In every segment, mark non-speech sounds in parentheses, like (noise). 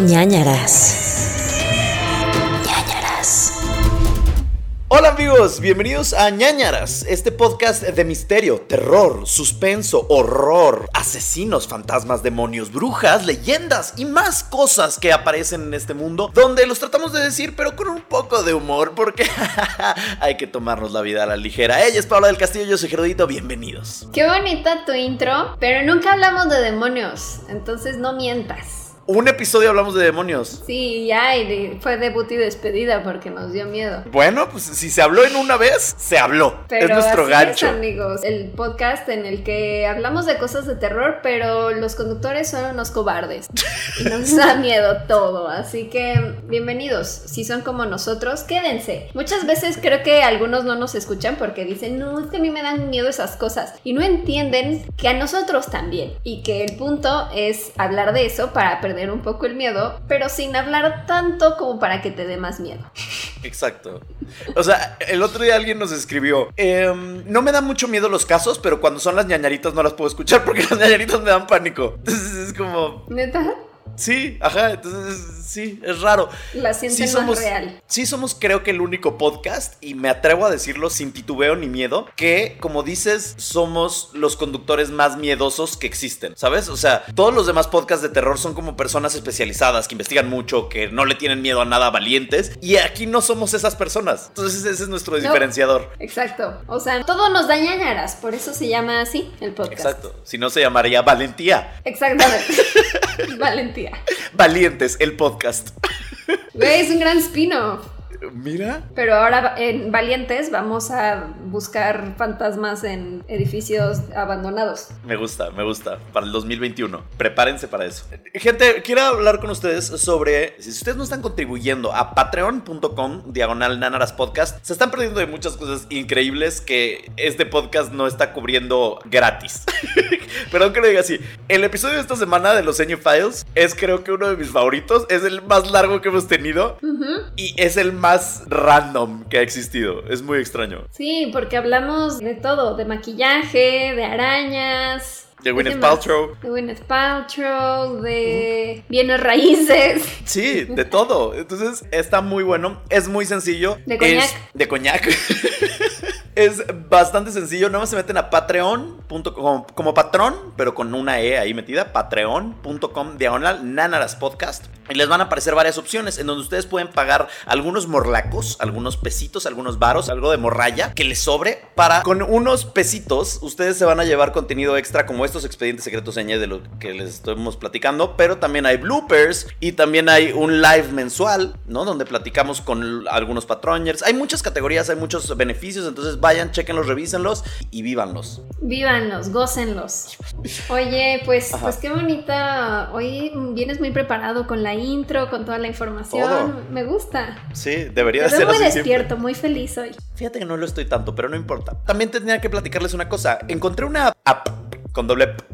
ñañaras. ñañaras. Hola amigos, bienvenidos a ñañaras, este podcast de misterio, terror, suspenso, horror, asesinos, fantasmas, demonios, brujas, leyendas y más cosas que aparecen en este mundo, donde los tratamos de decir pero con un poco de humor porque (laughs) hay que tomarnos la vida a la ligera. Ella es Paula del Castillo, yo soy Gerudito, bienvenidos. Qué bonita tu intro, pero nunca hablamos de demonios, entonces no mientas. Un episodio hablamos de demonios. Sí, ya, y fue debut y despedida porque nos dio miedo. Bueno, pues si se habló en una vez, se habló. Pero es nuestro así gancho. es, amigos, el podcast en el que hablamos de cosas de terror, pero los conductores son unos cobardes y nos da (laughs) miedo todo. Así que bienvenidos. Si son como nosotros, quédense. Muchas veces creo que algunos no nos escuchan porque dicen, no, es que a mí me dan miedo esas cosas y no entienden que a nosotros también y que el punto es hablar de eso para perder un poco el miedo, pero sin hablar tanto como para que te dé más miedo. Exacto. O sea, el otro día alguien nos escribió, em, no me dan mucho miedo los casos, pero cuando son las ñañaritas no las puedo escuchar porque (laughs) las ñañaritas me dan pánico. Entonces es como, ¿Neta? Sí, ajá, entonces sí, es raro. La sienten Sí más real. sí somos creo que el único podcast, y me atrevo a decirlo sin titubeo ni miedo, que como dices, somos los conductores más miedosos que existen, ¿sabes? O sea, todos los demás podcasts de terror son como personas especializadas que investigan mucho, que no le tienen miedo a nada valientes, y aquí no somos esas personas. Entonces ese es nuestro diferenciador. Exacto. O sea, todo nos da ñañaras, por eso se llama así el podcast. Exacto. Si no se llamaría Valentía. Exactamente. (laughs) Valentía. Valientes, el podcast. Güey, es un gran spin-off. Mira. Pero ahora en Valientes vamos a buscar fantasmas en edificios abandonados. Me gusta, me gusta. Para el 2021. Prepárense para eso. Gente, quiero hablar con ustedes sobre si ustedes no están contribuyendo a patreon.com diagonal nanaras podcast, se están perdiendo de muchas cosas increíbles que este podcast no está cubriendo gratis. (laughs) Perdón que lo diga así. El episodio de esta semana de los Seño Files es creo que uno de mis favoritos. Es el más largo que hemos tenido y es el más random que ha existido. Es muy extraño. Sí, porque hablamos de todo, de maquillaje, de arañas. De Gwyneth más? Paltrow. De Gwyneth Paltrow, de bienes raíces. Sí, de todo. Entonces está muy bueno. Es muy sencillo. De coñac. Es- de coñac. (laughs) es bastante sencillo. Nada más se meten a patreon.com como, como patrón, pero con una E ahí metida. Patreon.com diagonal Nanaras Podcast. Y les van a aparecer varias opciones en donde ustedes pueden pagar algunos morlacos, algunos pesitos, algunos varos, algo de morralla que les sobre para con unos pesitos ustedes se van a llevar contenido extra como estos expedientes secretos señas de lo que les estamos platicando, pero también hay bloopers y también hay un live mensual, ¿no? Donde platicamos con algunos patroners. Hay muchas categorías, hay muchos beneficios, entonces vayan, chequenlos, revísenlos y vívanlos. Vívanlos, gócenlos. Oye, pues, Ajá. pues qué bonita. Hoy vienes muy preparado con la intro, con toda la información. Todo. Me gusta. Sí, debería de ser muy así siempre. despierto, muy feliz hoy. Fíjate que no lo estoy tanto, pero no importa. También tenía que platicarles una cosa. Encontré una app con doble P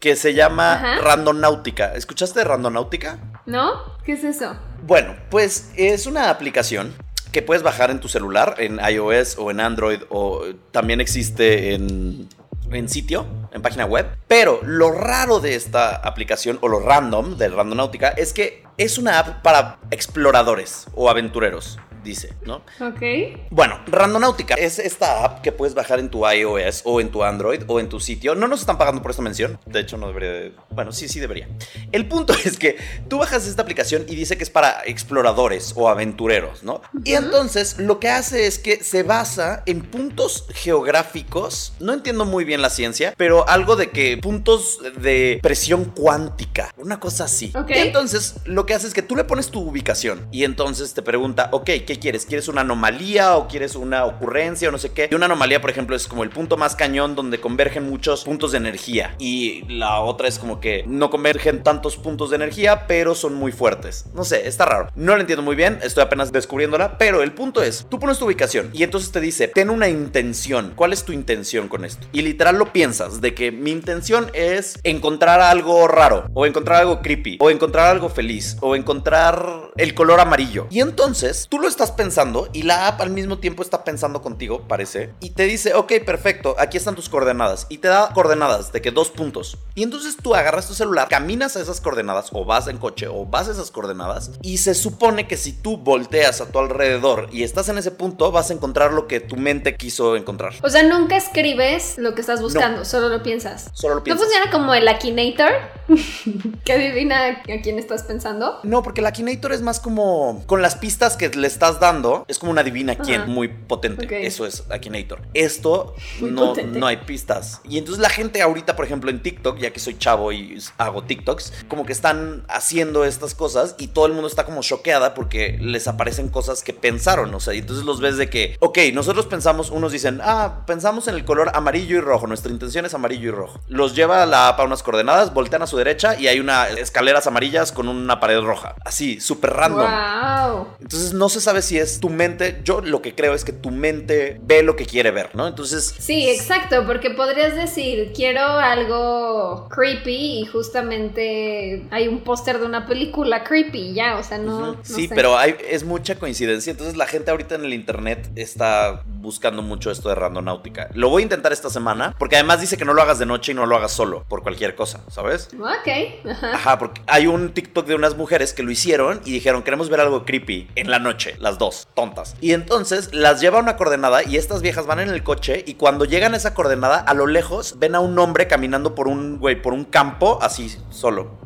que se llama Ajá. Randonáutica. ¿Escuchaste de Randonáutica? ¿No? ¿Qué es eso? Bueno, pues es una aplicación que puedes bajar en tu celular, en iOS o en Android, o también existe en, en sitio, en página web. Pero lo raro de esta aplicación, o lo random de Randonáutica, es que es una app para exploradores o aventureros, dice, ¿no? Ok. Bueno, Randonáutica es esta app que puedes bajar en tu iOS o en tu Android o en tu sitio. No nos están pagando por esta mención. De hecho, no debería. de- Bueno, sí, sí debería. El punto (laughs) es que tú bajas esta aplicación y dice que es para exploradores o aventureros, ¿no? Y entonces lo que hace es que se basa en puntos geográficos. No entiendo muy bien la ciencia, pero algo de que puntos de presión cuántica. Una cosa así. Ok. Y entonces lo que hace es que tú le pones tu ubicación y entonces te pregunta, ok, ¿qué quieres? ¿Quieres una anomalía o quieres una ocurrencia o no sé qué? Y una anomalía, por ejemplo, es como el punto más cañón donde convergen muchos puntos de energía. Y la otra es como que no convergen tantos puntos de energía, pero son muy fuertes. No sé, está raro. No lo entiendo muy bien, estoy apenas descubriéndola, pero el punto es, tú pones tu ubicación y entonces te dice, ten una intención. ¿Cuál es tu intención con esto? Y literal lo piensas, de que mi intención es encontrar algo raro, o encontrar algo creepy, o encontrar algo feliz, o encontrar el color amarillo. Y entonces tú lo estás estás pensando y la app al mismo tiempo está pensando contigo, parece, y te dice, ok, perfecto, aquí están tus coordenadas. Y te da coordenadas de que dos puntos. Y entonces tú agarras tu celular, caminas a esas coordenadas, o vas en coche, o vas a esas coordenadas, y se supone que si tú volteas a tu alrededor y estás en ese punto, vas a encontrar lo que tu mente quiso encontrar. O sea, nunca escribes lo que estás buscando, solo lo piensas. Solo lo ¿No piensas. funciona como el Akinator? (laughs) que adivina a quién estás pensando. No, porque el Akinator es más como con las pistas que le estás dando, es como una divina quién, Ajá. muy potente. Ok. Eso es Akinator. Esto Muy no, potente. no hay pistas. Y entonces la gente ahorita, por ejemplo, en TikTok, ya que soy chavo y hago TikToks, como que están haciendo estas cosas y todo el mundo está como choqueada porque les aparecen cosas que pensaron. O sea, y entonces los ves de que, ok, nosotros pensamos, unos dicen, ah, pensamos en el color amarillo y rojo, nuestra intención es amarillo y rojo. Los lleva a la app a unas coordenadas, voltean a su derecha y hay una escaleras amarillas con una pared roja. Así, súper random. ¡Wow! Entonces no se sabe si es tu mente. Yo lo que creo es que tu mente ve lo que quiere ver, ¿no? Entonces. Sí, exacto, porque podrías decir, quiero algo creepy y justamente hay un póster de una película creepy, ya, o sea, no... Sí, sé. pero hay, es mucha coincidencia. Entonces la gente ahorita en el internet está buscando mucho esto de randonáutica. Lo voy a intentar esta semana, porque además dice que no lo hagas de noche y no lo hagas solo, por cualquier cosa, ¿sabes? Ok, ajá. Ajá, porque hay un TikTok de unas mujeres que lo hicieron y dijeron, queremos ver algo creepy en la noche, las dos, tontas. Y entonces las lleva a una coordenada y estas viejas van en el coche y cuando llegan a esa coordenada, a lo lejos ven a un hombre caminando por un, güey, por un campo así, solo.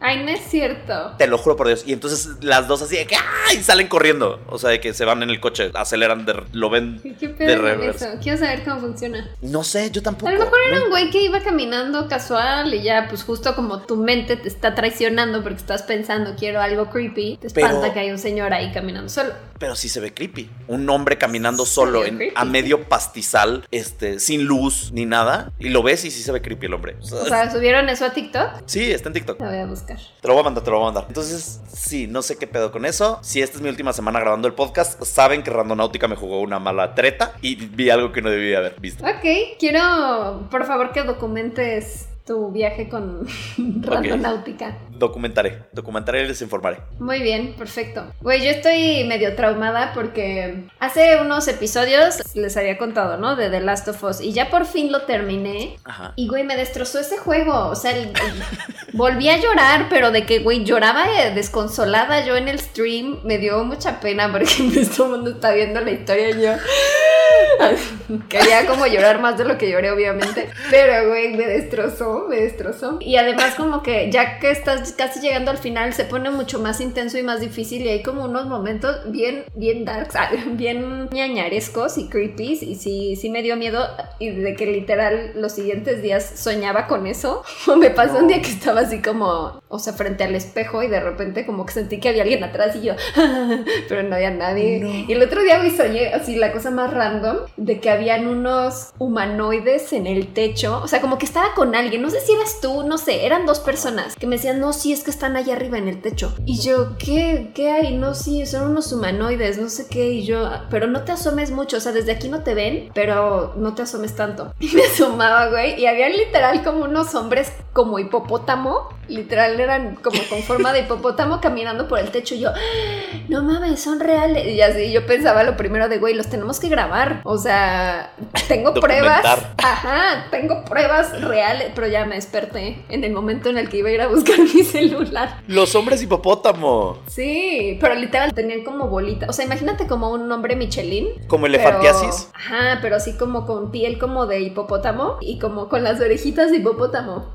Ay, no es cierto. Te lo juro por Dios. Y entonces las dos así de que ¡ay! salen corriendo. O sea, de que se van en el coche, aceleran, de- lo ven ¿Qué, qué de pedo con reversa. eso? Quiero saber cómo funciona. No sé, yo tampoco. A lo mejor era un güey que iba caminando casual y ya, pues justo como tu mente te está traicionando porque estás pensando quiero algo creepy, te Pero- espanta que hay un señor ahí caminando solo. Pero sí se ve creepy. Un hombre caminando solo en- creepy, a medio pastizal, este, sin luz ni nada. Y lo ves y sí se ve creepy el hombre. O sea, ¿subieron eso a TikTok? sí, está en TikTok. La voy a buscar. Te lo voy a mandar, te lo voy a mandar. Entonces, sí, no sé qué pedo con eso. Si esta es mi última semana grabando el podcast, saben que Randonáutica me jugó una mala treta y vi algo que no debía haber visto. Ok, quiero por favor que documentes tu viaje con (laughs) Randonáutica. Documentaré, documentaré y les informaré. Muy bien, perfecto. Güey, yo estoy medio traumada porque hace unos episodios les había contado, ¿no? De The Last of Us y ya por fin lo terminé. Ajá. Y, güey, me destrozó ese juego. O sea, el- el- volví a llorar, pero de que, güey, lloraba eh, desconsolada yo en el stream. Me dio mucha pena porque (laughs) todo el mundo está viendo la historia y yo... (laughs) Quería como llorar más de lo que lloré, obviamente. Pero, güey, me destrozó, me destrozó. Y además como que ya que estás casi llegando al final, se pone mucho más intenso y más difícil. Y hay como unos momentos bien, bien darks, ah, (laughs) bien ñañarescos y creepy. Y sí, sí me dio miedo. Y de que literal los siguientes días soñaba con eso. (laughs) Me pasó un día que estaba así como, o sea, frente al espejo y de repente como que sentí que había alguien atrás y yo, (laughs) pero no había nadie. No. Y el otro día me soñé así la cosa más random de que habían unos humanoides en el techo. O sea, como que estaba con alguien. No sé si eras tú, no sé. Eran dos personas que me decían, no, sí, es que están allá arriba en el techo. Y yo, ¿qué? ¿Qué hay? No, sí, son unos humanoides, no sé qué. Y yo, pero no te asomes mucho. O sea, desde aquí no te ven, pero no te asomes tanto. (laughs) Y me asomaba, güey. Y había literal como unos hombres como hipopótamo. Literal eran como con forma de hipopótamo caminando por el techo. Y yo, no mames, son reales. Y así yo pensaba lo primero de, güey, los tenemos que grabar. O sea, tengo pruebas. Ajá, tengo pruebas reales. Pero ya me desperté en el momento en el que iba a ir a buscar (laughs) mi celular. Los hombres hipopótamo. Sí, pero literal tenían como bolita. O sea, imagínate como un hombre Michelin. Como pero- elefantiasis. Ajá, pero así como con piel como de hipopótamo y como con las orejitas de hipopótamo.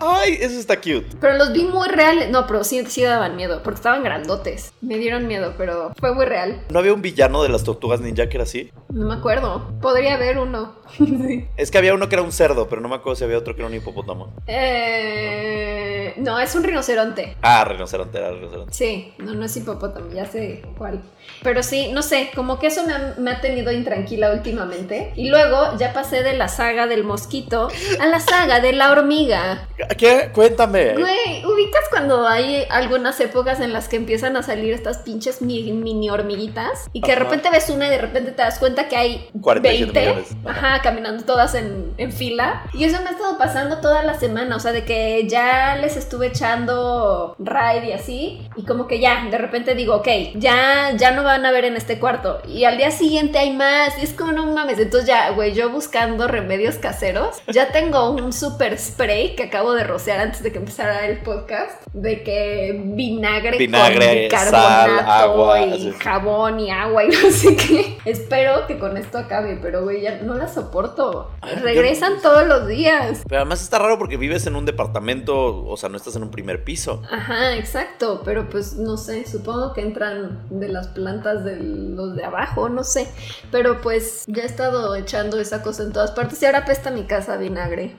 Ay, eso está cute. Pero los vi muy reales. No, pero sí, sí daban miedo, porque estaban grandotes. Me dieron miedo, pero fue muy real. ¿No había un villano de las tortugas ninja que era así? No me acuerdo. Podría haber uno. (laughs) Sí. Es que había uno que era un cerdo, pero no me acuerdo si había otro que era un hipopótamo. Eh, no, es un rinoceronte. Ah, rinoceronte, era rinoceronte. Sí, no, no es hipopótamo, ya sé cuál. Pero sí, no sé, como que eso me ha, me ha tenido intranquila últimamente. Y luego ya pasé de la saga del mosquito a la saga de la hormiga. ¿Qué? Cuéntame. Güey, ubicas cuando hay algunas épocas en las que empiezan a salir estas pinches mi- mini hormiguitas y que de repente ves una y de repente te das cuenta que hay 47 20, millones. ajá, caminando todas en, en fila. Y eso me ha estado pasando toda la semana, o sea, de que ya les estuve echando ride y así, y como que ya, de repente digo, ok, ya, ya no van a ver en este cuarto. Y al día siguiente hay más, y es como no mames, entonces ya, güey, yo buscando remedios caseros, ya tengo un super spray que acabo de rociar antes de que empezara el podcast, de que vinagre, Vinagre, con sal, agua, y así. jabón y agua y (laughs) no sé qué. Espero que con esto acabe, pero güey, ya no la soporto. Ay, Regresan yo- todos los días. Pero además está raro porque vives en un departamento, o sea, no estás en un primer piso. Ajá, exacto, pero pues no sé, supongo que entran de las plantas de los de abajo, no sé, pero pues ya he estado echando esa cosa en todas partes y ahora apesta mi casa a vinagre.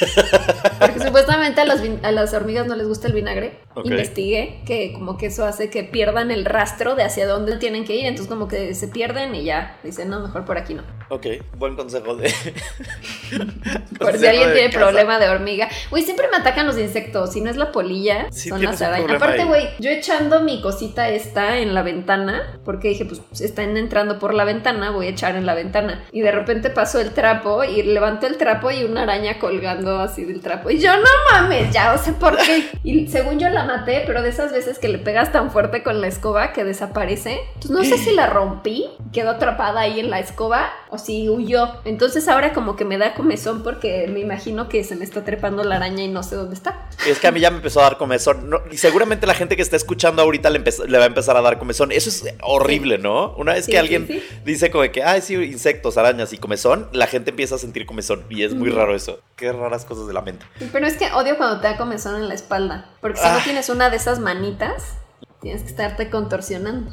(laughs) Porque supuestamente a las, a las hormigas no les gusta el vinagre. Investigué que como que eso hace que pierdan el rastro de hacia dónde tienen que ir, entonces como que se pierden y ya, dicen, no, mejor por aquí no. Ok, buen consejo de. (laughs) Por si consejo alguien tiene casa. problema de hormiga. Güey, siempre me atacan los insectos. Si no es la polilla, Sí, son las arañas. Aparte, güey, yo echando mi cosita esta en la ventana, porque dije, pues están entrando por la ventana, voy a echar en la ventana. Y de repente pasó el trapo y levanto el trapo y una araña colgando así del trapo. Y yo, no mames, ya, o sea, ¿por qué? (laughs) Y según yo la maté, pero de esas veces que le pegas tan fuerte con la escoba que desaparece. Entonces no sé (gasps) si la rompí, quedó atrapada ahí en la escoba o si huyó. Entonces ahora como que me da comezón porque me imagino que se me está trepando la araña y no sé dónde está. Es que a mí ya me empezó a dar comezón. No, y seguramente la gente que está escuchando ahorita le, le va a empezar a dar comezón. Eso es horrible, ¿no? Una vez Sí, que sí, alguien sí. dice como que, ay, sí, insectos, arañas y comezón, la gente empieza a sentir comezón. Y es muy raro eso. Qué raras cosas de la mente. Pero es que odio cuando te da comezón en la espalda. Porque si no Ah. tienes una de esas manitas, tienes que estarte contorsionando.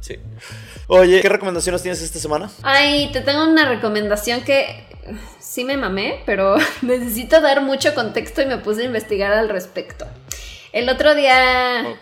Sí. Oye, ¿qué recomendaciones tienes esta semana? Ay, te tengo una recomendación que sí me mamé, pero (laughs) necesito dar mucho contexto y me puse a investigar al respecto. El otro día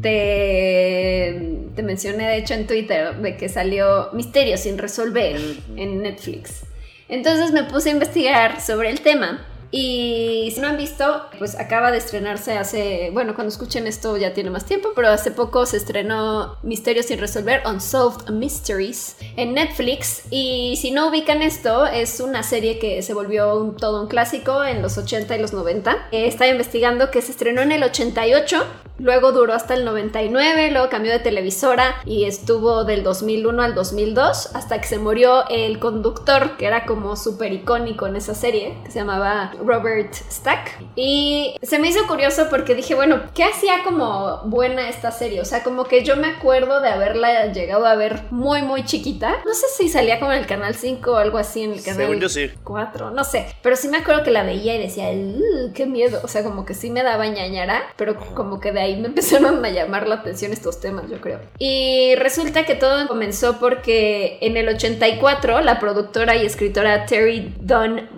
te, te mencioné, de hecho, en Twitter, de que salió Misterio sin resolver en Netflix. Entonces me puse a investigar sobre el tema. Y si no han visto, pues acaba de estrenarse hace, bueno, cuando escuchen esto ya tiene más tiempo, pero hace poco se estrenó Misterios sin resolver, Unsolved Mysteries, en Netflix. Y si no ubican esto, es una serie que se volvió todo un clásico en los 80 y los 90. Eh, estaba investigando que se estrenó en el 88, luego duró hasta el 99, luego cambió de televisora y estuvo del 2001 al 2002, hasta que se murió el conductor, que era como súper icónico en esa serie, que se llamaba Robert Stack. Y se me hizo curioso porque dije, bueno, ¿qué hacía como buena esta serie? O sea, como que yo me acuerdo de haberla llegado a ver muy, muy chiquita. No sé si salía como en el canal 5 o algo así en el canal Según yo sí. 4, no sé. Pero sí me acuerdo que la veía y decía, "Uh, qué miedo. O sea, como que sí me daba ñañara, pero como que de ahí me (laughs) empezaron a llamar la atención estos temas, yo creo. Y resulta que todo comenzó porque en el 84 la productora y escritora Terry Dunn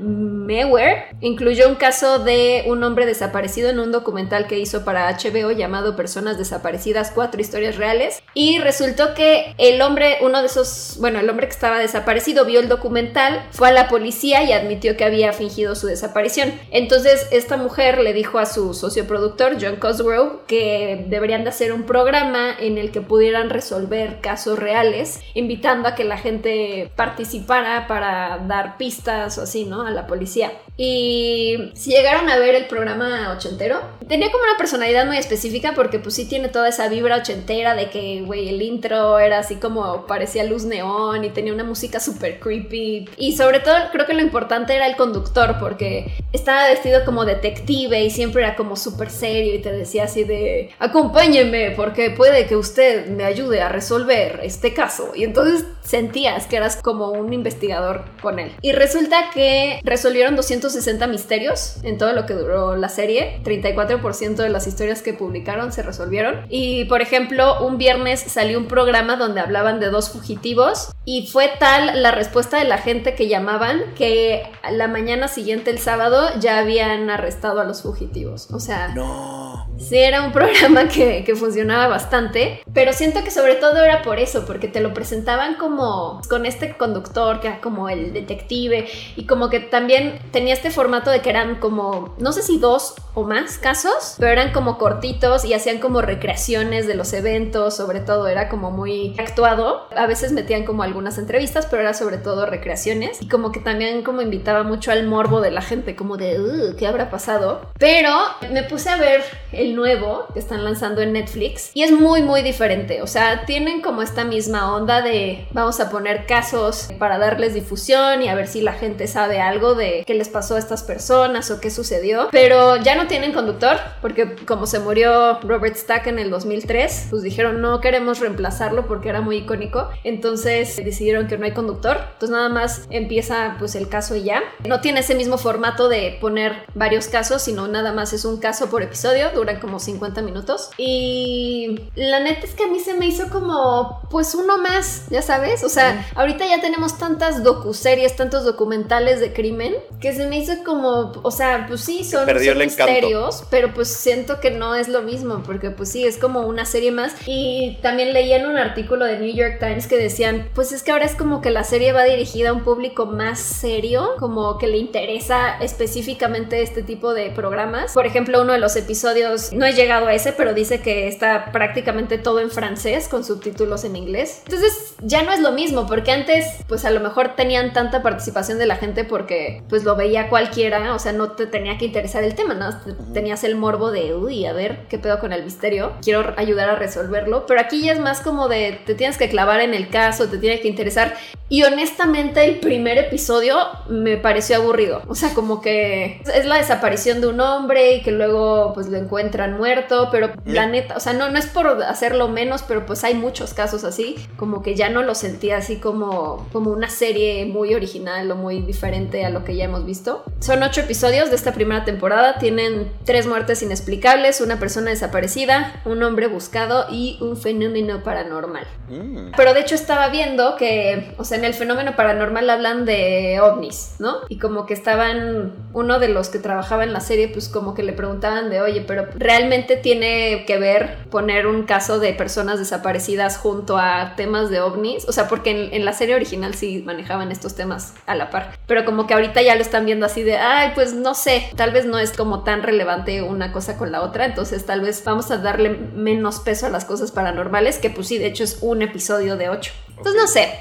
Mewer incluyó un caso de un hombre desaparecido en un documental que hizo para HBO llamado Personas Desaparecidas, cuatro historias reales. Y resultó que el hombre, uno de esos, bueno, el hombre que estaba desaparecido vio el documental, fue a la policía y admitió que había fingido su desaparición. Entonces esta mujer le dijo a su socio productor, John Cosgrove, que deberían de hacer un programa en el que pudieran resolver casos reales, invitando a que la gente participara para dar pistas o así, ¿no? A la policía. Y si llegaron a ver el programa ochentero, tenía como una personalidad muy específica porque pues sí tiene toda esa vibra ochentera de que, güey, el intro era así como parecía luz neón y tenía una música súper creepy. Y sobre todo creo que lo importante era el conductor porque estaba vestido como detective y siempre era como súper serio y te decía así de, acompáñeme porque puede que usted me ayude a resolver este caso. Y entonces sentías que eras como un investigador con él. Y resulta que resolvieron 260 misterios en todo lo que duró la serie. 34% de las historias que publicaron se resolvieron. Y por ejemplo, un viernes salió un programa donde hablaban de dos fugitivos y fue tal la respuesta de la gente que llamaban que la mañana siguiente, el sábado, ya habían arrestado a los fugitivos. O sea, No. Sí, era un (laughs) programa que, que funcionaba bastante, pero siento que sobre todo era por eso, porque te lo presentaban como como con este conductor que era como el detective y como que también tenía este formato de que eran como, no sé si dos o más casos, pero eran como cortitos y hacían como recreaciones de los eventos, sobre todo era como muy actuado. A veces metían como algunas entrevistas, pero era sobre todo recreaciones y como que también como invitaba mucho al morbo de la gente, como de, "Uh, ¿qué habrá pasado? Pero me puse a ver el nuevo que están lanzando en Netflix y es muy, muy diferente. O sea, tienen como esta misma onda de vamos a poner casos para darles difusión y a ver si la gente sabe algo de qué les pasó a estas personas o qué sucedió. Pero ya no tienen conductor porque como se murió Robert Stack en el 2003, pues dijeron no queremos reemplazarlo porque era muy icónico. Entonces decidieron que no hay conductor. Entonces nada más empieza pues el caso y ya. No tiene ese mismo formato de poner varios casos, sino nada más es un caso por episodio, duran como 50 minutos. Y la neta es que a mí se me hizo como, pues uno más, ya sabes. O sea, ahorita ya tenemos tantas docuseries, tantos documentales de crimen, que se me hizo como, o sea, pues sí, son, son misterios, pero pues siento que no es lo mismo, porque pues sí, es como una serie más. Y también leí en un artículo de New York Times que decían, pues es que ahora es como que la serie va dirigida a un público más serio, como que le interesa específicamente este tipo de programas. Por ejemplo, uno de los episodios, no he llegado a ese, pero dice que está prácticamente todo en francés con subtítulos en inglés. Entonces ya no es lo mismo, porque antes pues a lo mejor tenían tanta participación de la gente porque pues lo veía cualquiera, o sea, no te tenía que interesar el tema, ¿no? Te- Tenías el morbo de, uy, a ver qué pedo con el misterio, quiero ayudar a resolverlo, pero aquí ya es más como de, te tienes que clavar en el caso, te tiene que interesar. Y honestamente el primer episodio me pareció aburrido, o sea, como que es la desaparición de un hombre y que luego pues lo encuentran muerto, pero la neta, o sea, no, no es por hacerlo menos, pero pues hay muchos casos así, como que ya no lo sentía así como, como una serie muy original o muy diferente a lo que ya hemos visto. Son ocho episodios de esta primera temporada, tienen tres muertes inexplicables, una persona desaparecida, un hombre buscado y un fenómeno paranormal. Mm. Pero de hecho estaba viendo que, o sea, en el fenómeno paranormal hablan de ovnis, ¿no? Y como que estaban, uno de los que trabajaba en la serie, pues como que le preguntaban de, oye, pero ¿realmente tiene que ver poner un caso de personas desaparecidas junto a temas de ovnis? O sea, porque en, en la serie original sí manejaban estos temas a la par. Pero como que ahorita ya lo están viendo así de, ay, pues no sé, tal vez no es como tan relevante una cosa con la otra, entonces tal vez vamos a darle menos peso a las cosas paranormales, que pues sí, de hecho es un episodio de ocho. Entonces no sé,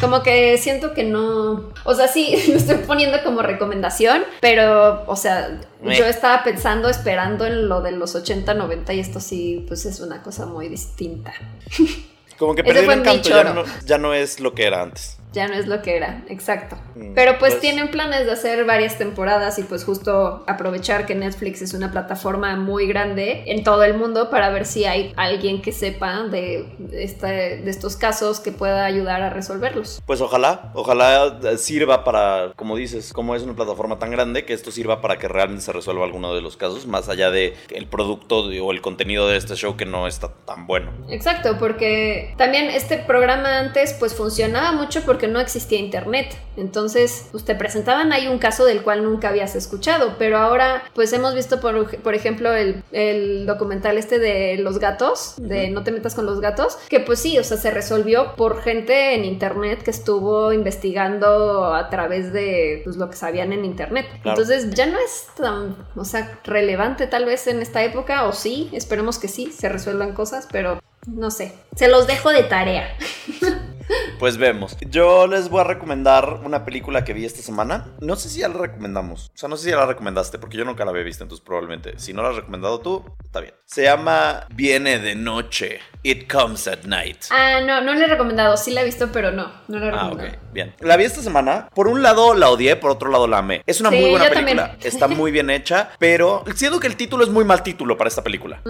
como que siento que no, o sea, sí, (laughs) lo estoy poniendo como recomendación, pero, o sea, Meh. yo estaba pensando, esperando en lo de los 80, 90 y esto sí, pues es una cosa muy distinta. (laughs) Como que Ese perdió fue el encanto, ya no, ya no es lo que era antes. Ya no es lo que era, exacto. Mm, Pero pues, pues- tienen planes de hacer varias temporadas y pues justo aprovechar que Netflix es una plataforma muy grande en todo el mundo para ver si hay alguien que sepa de, este, de estos casos que pueda ayudar a resolverlos. Pues ojalá, ojalá eh, sirva para, como dices, como es una plataforma tan grande, que esto sirva para que realmente se resuelva alguno de los casos, más allá de el producto de- o el contenido de este show que no está tan bueno. Exacto, porque también este programa antes pues funcionaba mucho porque no existía internet. Entonces, pues te presentaban ahí un caso del cual nunca habías escuchado, pero ahora pues hemos visto por, por ejemplo el, el documental este de los gatos, de. No te metas con los gatos, que pues sí, o sea, se resolvió por gente en internet que estuvo investigando a través de pues, lo que sabían en internet. Claro. Entonces ya no es tan, o sea, relevante tal vez en esta época, o sí, esperemos que sí, se resuelvan cosas, pero no sé, se los dejo de tarea. Pues vemos. Yo les voy a recomendar una película que vi esta semana. No sé si ya la recomendamos. O sea, no sé si ya la recomendaste, porque yo nunca la había visto, entonces probablemente. Si no la has recomendado tú, está bien. Se llama Viene de noche. It comes at night. Ah, no, no le he recomendado, sí la he visto, pero no, no la he Ah, recomendado. ok, bien. La vi esta semana. Por un lado la odié, por otro lado la amé. Es una Sí, muy buena película. también. (laughs) Está muy bien hecha, pero siento que el título es muy mal título para esta película.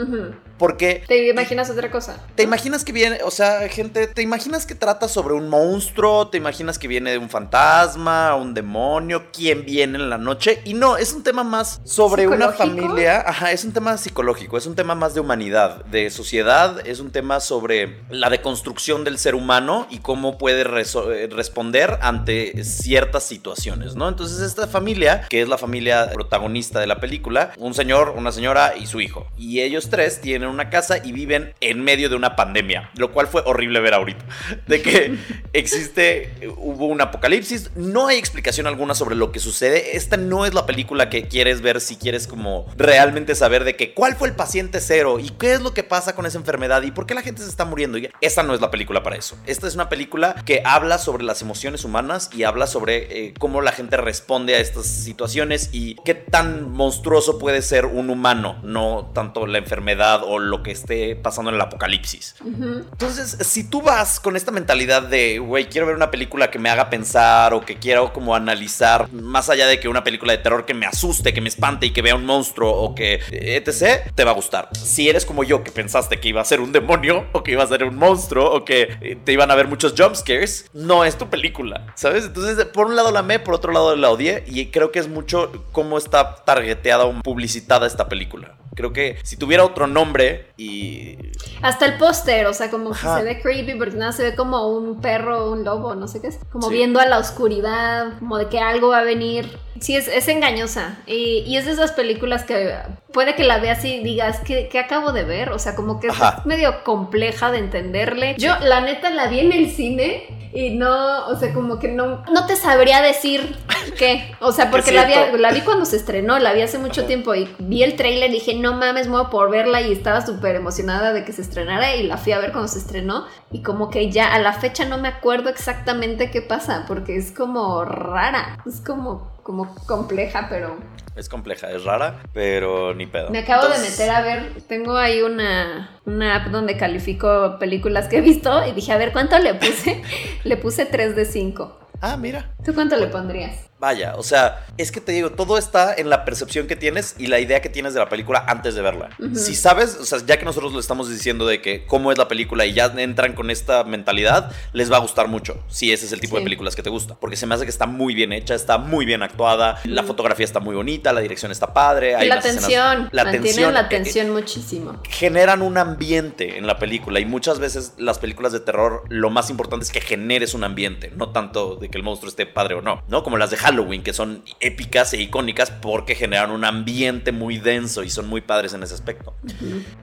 Porque ¿Te imaginas otra cosa? ¿Te imaginas que viene, o sea, gente, te imaginas que trata sobre un monstruo? ¿Te imaginas que viene de un fantasma, un demonio? ¿Quién viene en la noche? Y no, es un tema más sobre una familia. Ajá, es un tema psicológico, es un tema tema más de humanidad, de sociedad, es un tema sobre la deconstrucción del ser humano y cómo puede eh, responder ante ciertas situaciones, ¿no? Entonces esta familia, que es la familia protagonista de la película, un señor, una señora y su hijo, y ellos tres tienen una casa y viven en medio de una pandemia, lo cual fue horrible ver ahorita, de que existe, hubo un apocalipsis, no hay explicación alguna sobre lo que sucede, esta no es la película que quieres ver si quieres como realmente saber de que cuál fue el paciente cero y qué es lo que pasa con esa enfermedad y por qué la gente se está muriendo. Esta no es la película para eso. Esta es una película que habla sobre las emociones humanas y habla sobre eh, cómo la gente responde a estas situaciones y qué tan monstruoso puede ser un humano, no tanto la enfermedad o lo que esté pasando en el apocalipsis. Entonces, si tú vas con esta mentalidad de, güey, quiero ver una película que me haga pensar o que quiero como analizar, más allá de que una película de terror que me asuste, que me espante y que vea un monstruo o que etc., te va a gustar. Si eres como yo, que pensaste que iba a ser un demonio o que iba a ser un monstruo o que eh, te iban a ver muchos jumpscares, no es tu película, ¿sabes? Entonces, por un lado la amé, por otro lado la odié y creo que es mucho cómo está targeteada o publicitada esta película. Creo que si tuviera otro nombre y... Hasta el póster, o sea, como que se ve creepy porque nada, se ve como un perro, un lobo, no sé qué es. Como viendo a la oscuridad, como de que algo va a venir. Sí, es, es engañosa. Y, es de esas películas que puede que la veas y digas, ¿qué, acabo de ver? O sea, como que es medio compleja de entenderle. Yo, la neta, la vi en el cine y no, o sea, como que no, no te sabría decir qué. O sea, (laughs) porque la vi, la vi cuando se estrenó, la vi hace mucho tiempo y vi el trailer y dije, no mames, muevo por verla y estaba súper emocionada de que se estrenara y la fui a ver cuando se estrenó y como que ya a la fecha no me acuerdo exactamente qué pasa porque es como rara, es como, como compleja, pero es compleja, es rara, pero ni pedo. Me acabo de meter a ver, tengo ahí una, una app donde califico películas que he visto y dije, a ver, ¿cuánto le puse? (laughs) le puse 3 de 5. Ah, mira. ¿Tú cuánto le pondrías? Vaya, o sea, es que te digo, todo está en la percepción que tienes y la idea que tienes de la película antes de verla. Si sabes, o sea, ya que nosotros le estamos diciendo de que cómo es la película y ya entran con esta mentalidad, les va a gustar mucho, si ese es el tipo de películas que te gusta. Porque se me hace que está muy bien hecha, está muy bien actuada, la fotografía está muy bonita, la dirección está padre. Hay la tensión, la mantienen la eh, atención muchísimo. Generan un ambiente en la película y muchas veces las películas de terror lo más importante es que generes un ambiente, no tanto de que el monstruo esté padre o no, ¿no? Como las de Halloween, que son épicas e icónicas porque generan un ambiente muy denso y son muy padres en ese aspecto.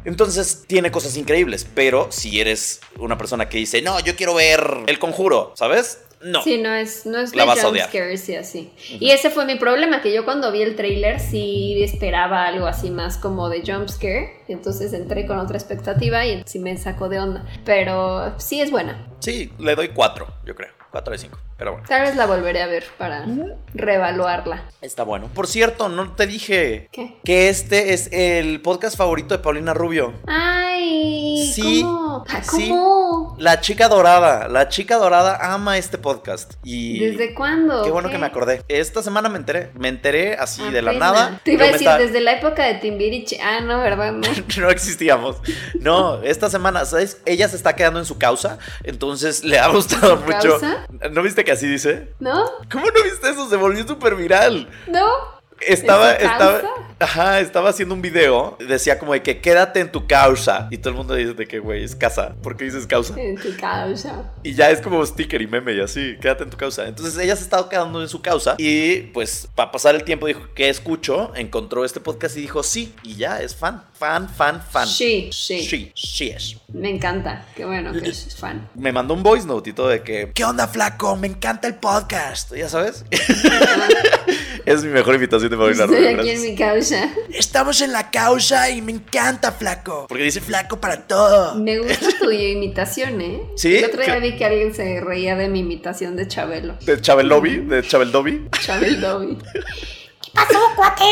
Entonces, tiene cosas increíbles, pero si eres una persona que dice, no, yo quiero ver el conjuro, ¿sabes? No. Sí, no es, no es la y así. Y ese fue mi problema, que yo cuando vi el trailer sí esperaba algo así más como de jumpscare. Entonces entré con otra expectativa y sí me sacó de onda. Pero sí es buena. Sí, le doy cuatro, yo creo. 4 de 5. Pero bueno. Tal vez la volveré a ver para reevaluarla. Está bueno. Por cierto, no te dije ¿Qué? que este es el podcast favorito de Paulina Rubio. Ay, sí, ¿cómo? Sí. La chica dorada, la chica dorada ama este podcast. Y ¿Desde cuándo? Qué bueno que me acordé. Esta semana me enteré, me enteré así de la nada. Te iba a decir desde la época de Timbiriche. Ah, no, ¿verdad? No. (laughs) no existíamos. No, esta semana, ¿sabes? Ella se está quedando en su causa, entonces le ha gustado mucho. Causa? ¿No viste que así dice? ¿No? ¿Cómo no viste eso? Se volvió súper viral. No estaba, estaba, ajá, estaba haciendo un video, decía como de que quédate en tu causa. Y todo el mundo dice de que, güey, es casa. ¿Por qué dices causa? En tu causa. Y ya es como sticker y meme y así, quédate en tu causa. Entonces ella se estaba quedando en su causa y pues para pasar el tiempo dijo, ¿qué escucho? Encontró este podcast y dijo, sí, y ya es fan, fan, fan, fan. Sí, sí. Sí, sí es. Me encanta, qué bueno que es fan. Me mandó un voice note y todo de que, ¿qué onda flaco? Me encanta el podcast, ya sabes. (laughs) es mi mejor invitación Estoy aquí en mi causa. Estamos en la causa y me encanta, flaco. Porque dice flaco para todo. Me gusta tu imitación, ¿eh? (laughs) Sí. El otro día vi que alguien se reía de mi imitación de Chabelo. ¿De Chabelobi? ¿De Chabeldobi? Chabeldobi. (laughs) ¿Qué pasó, cuate?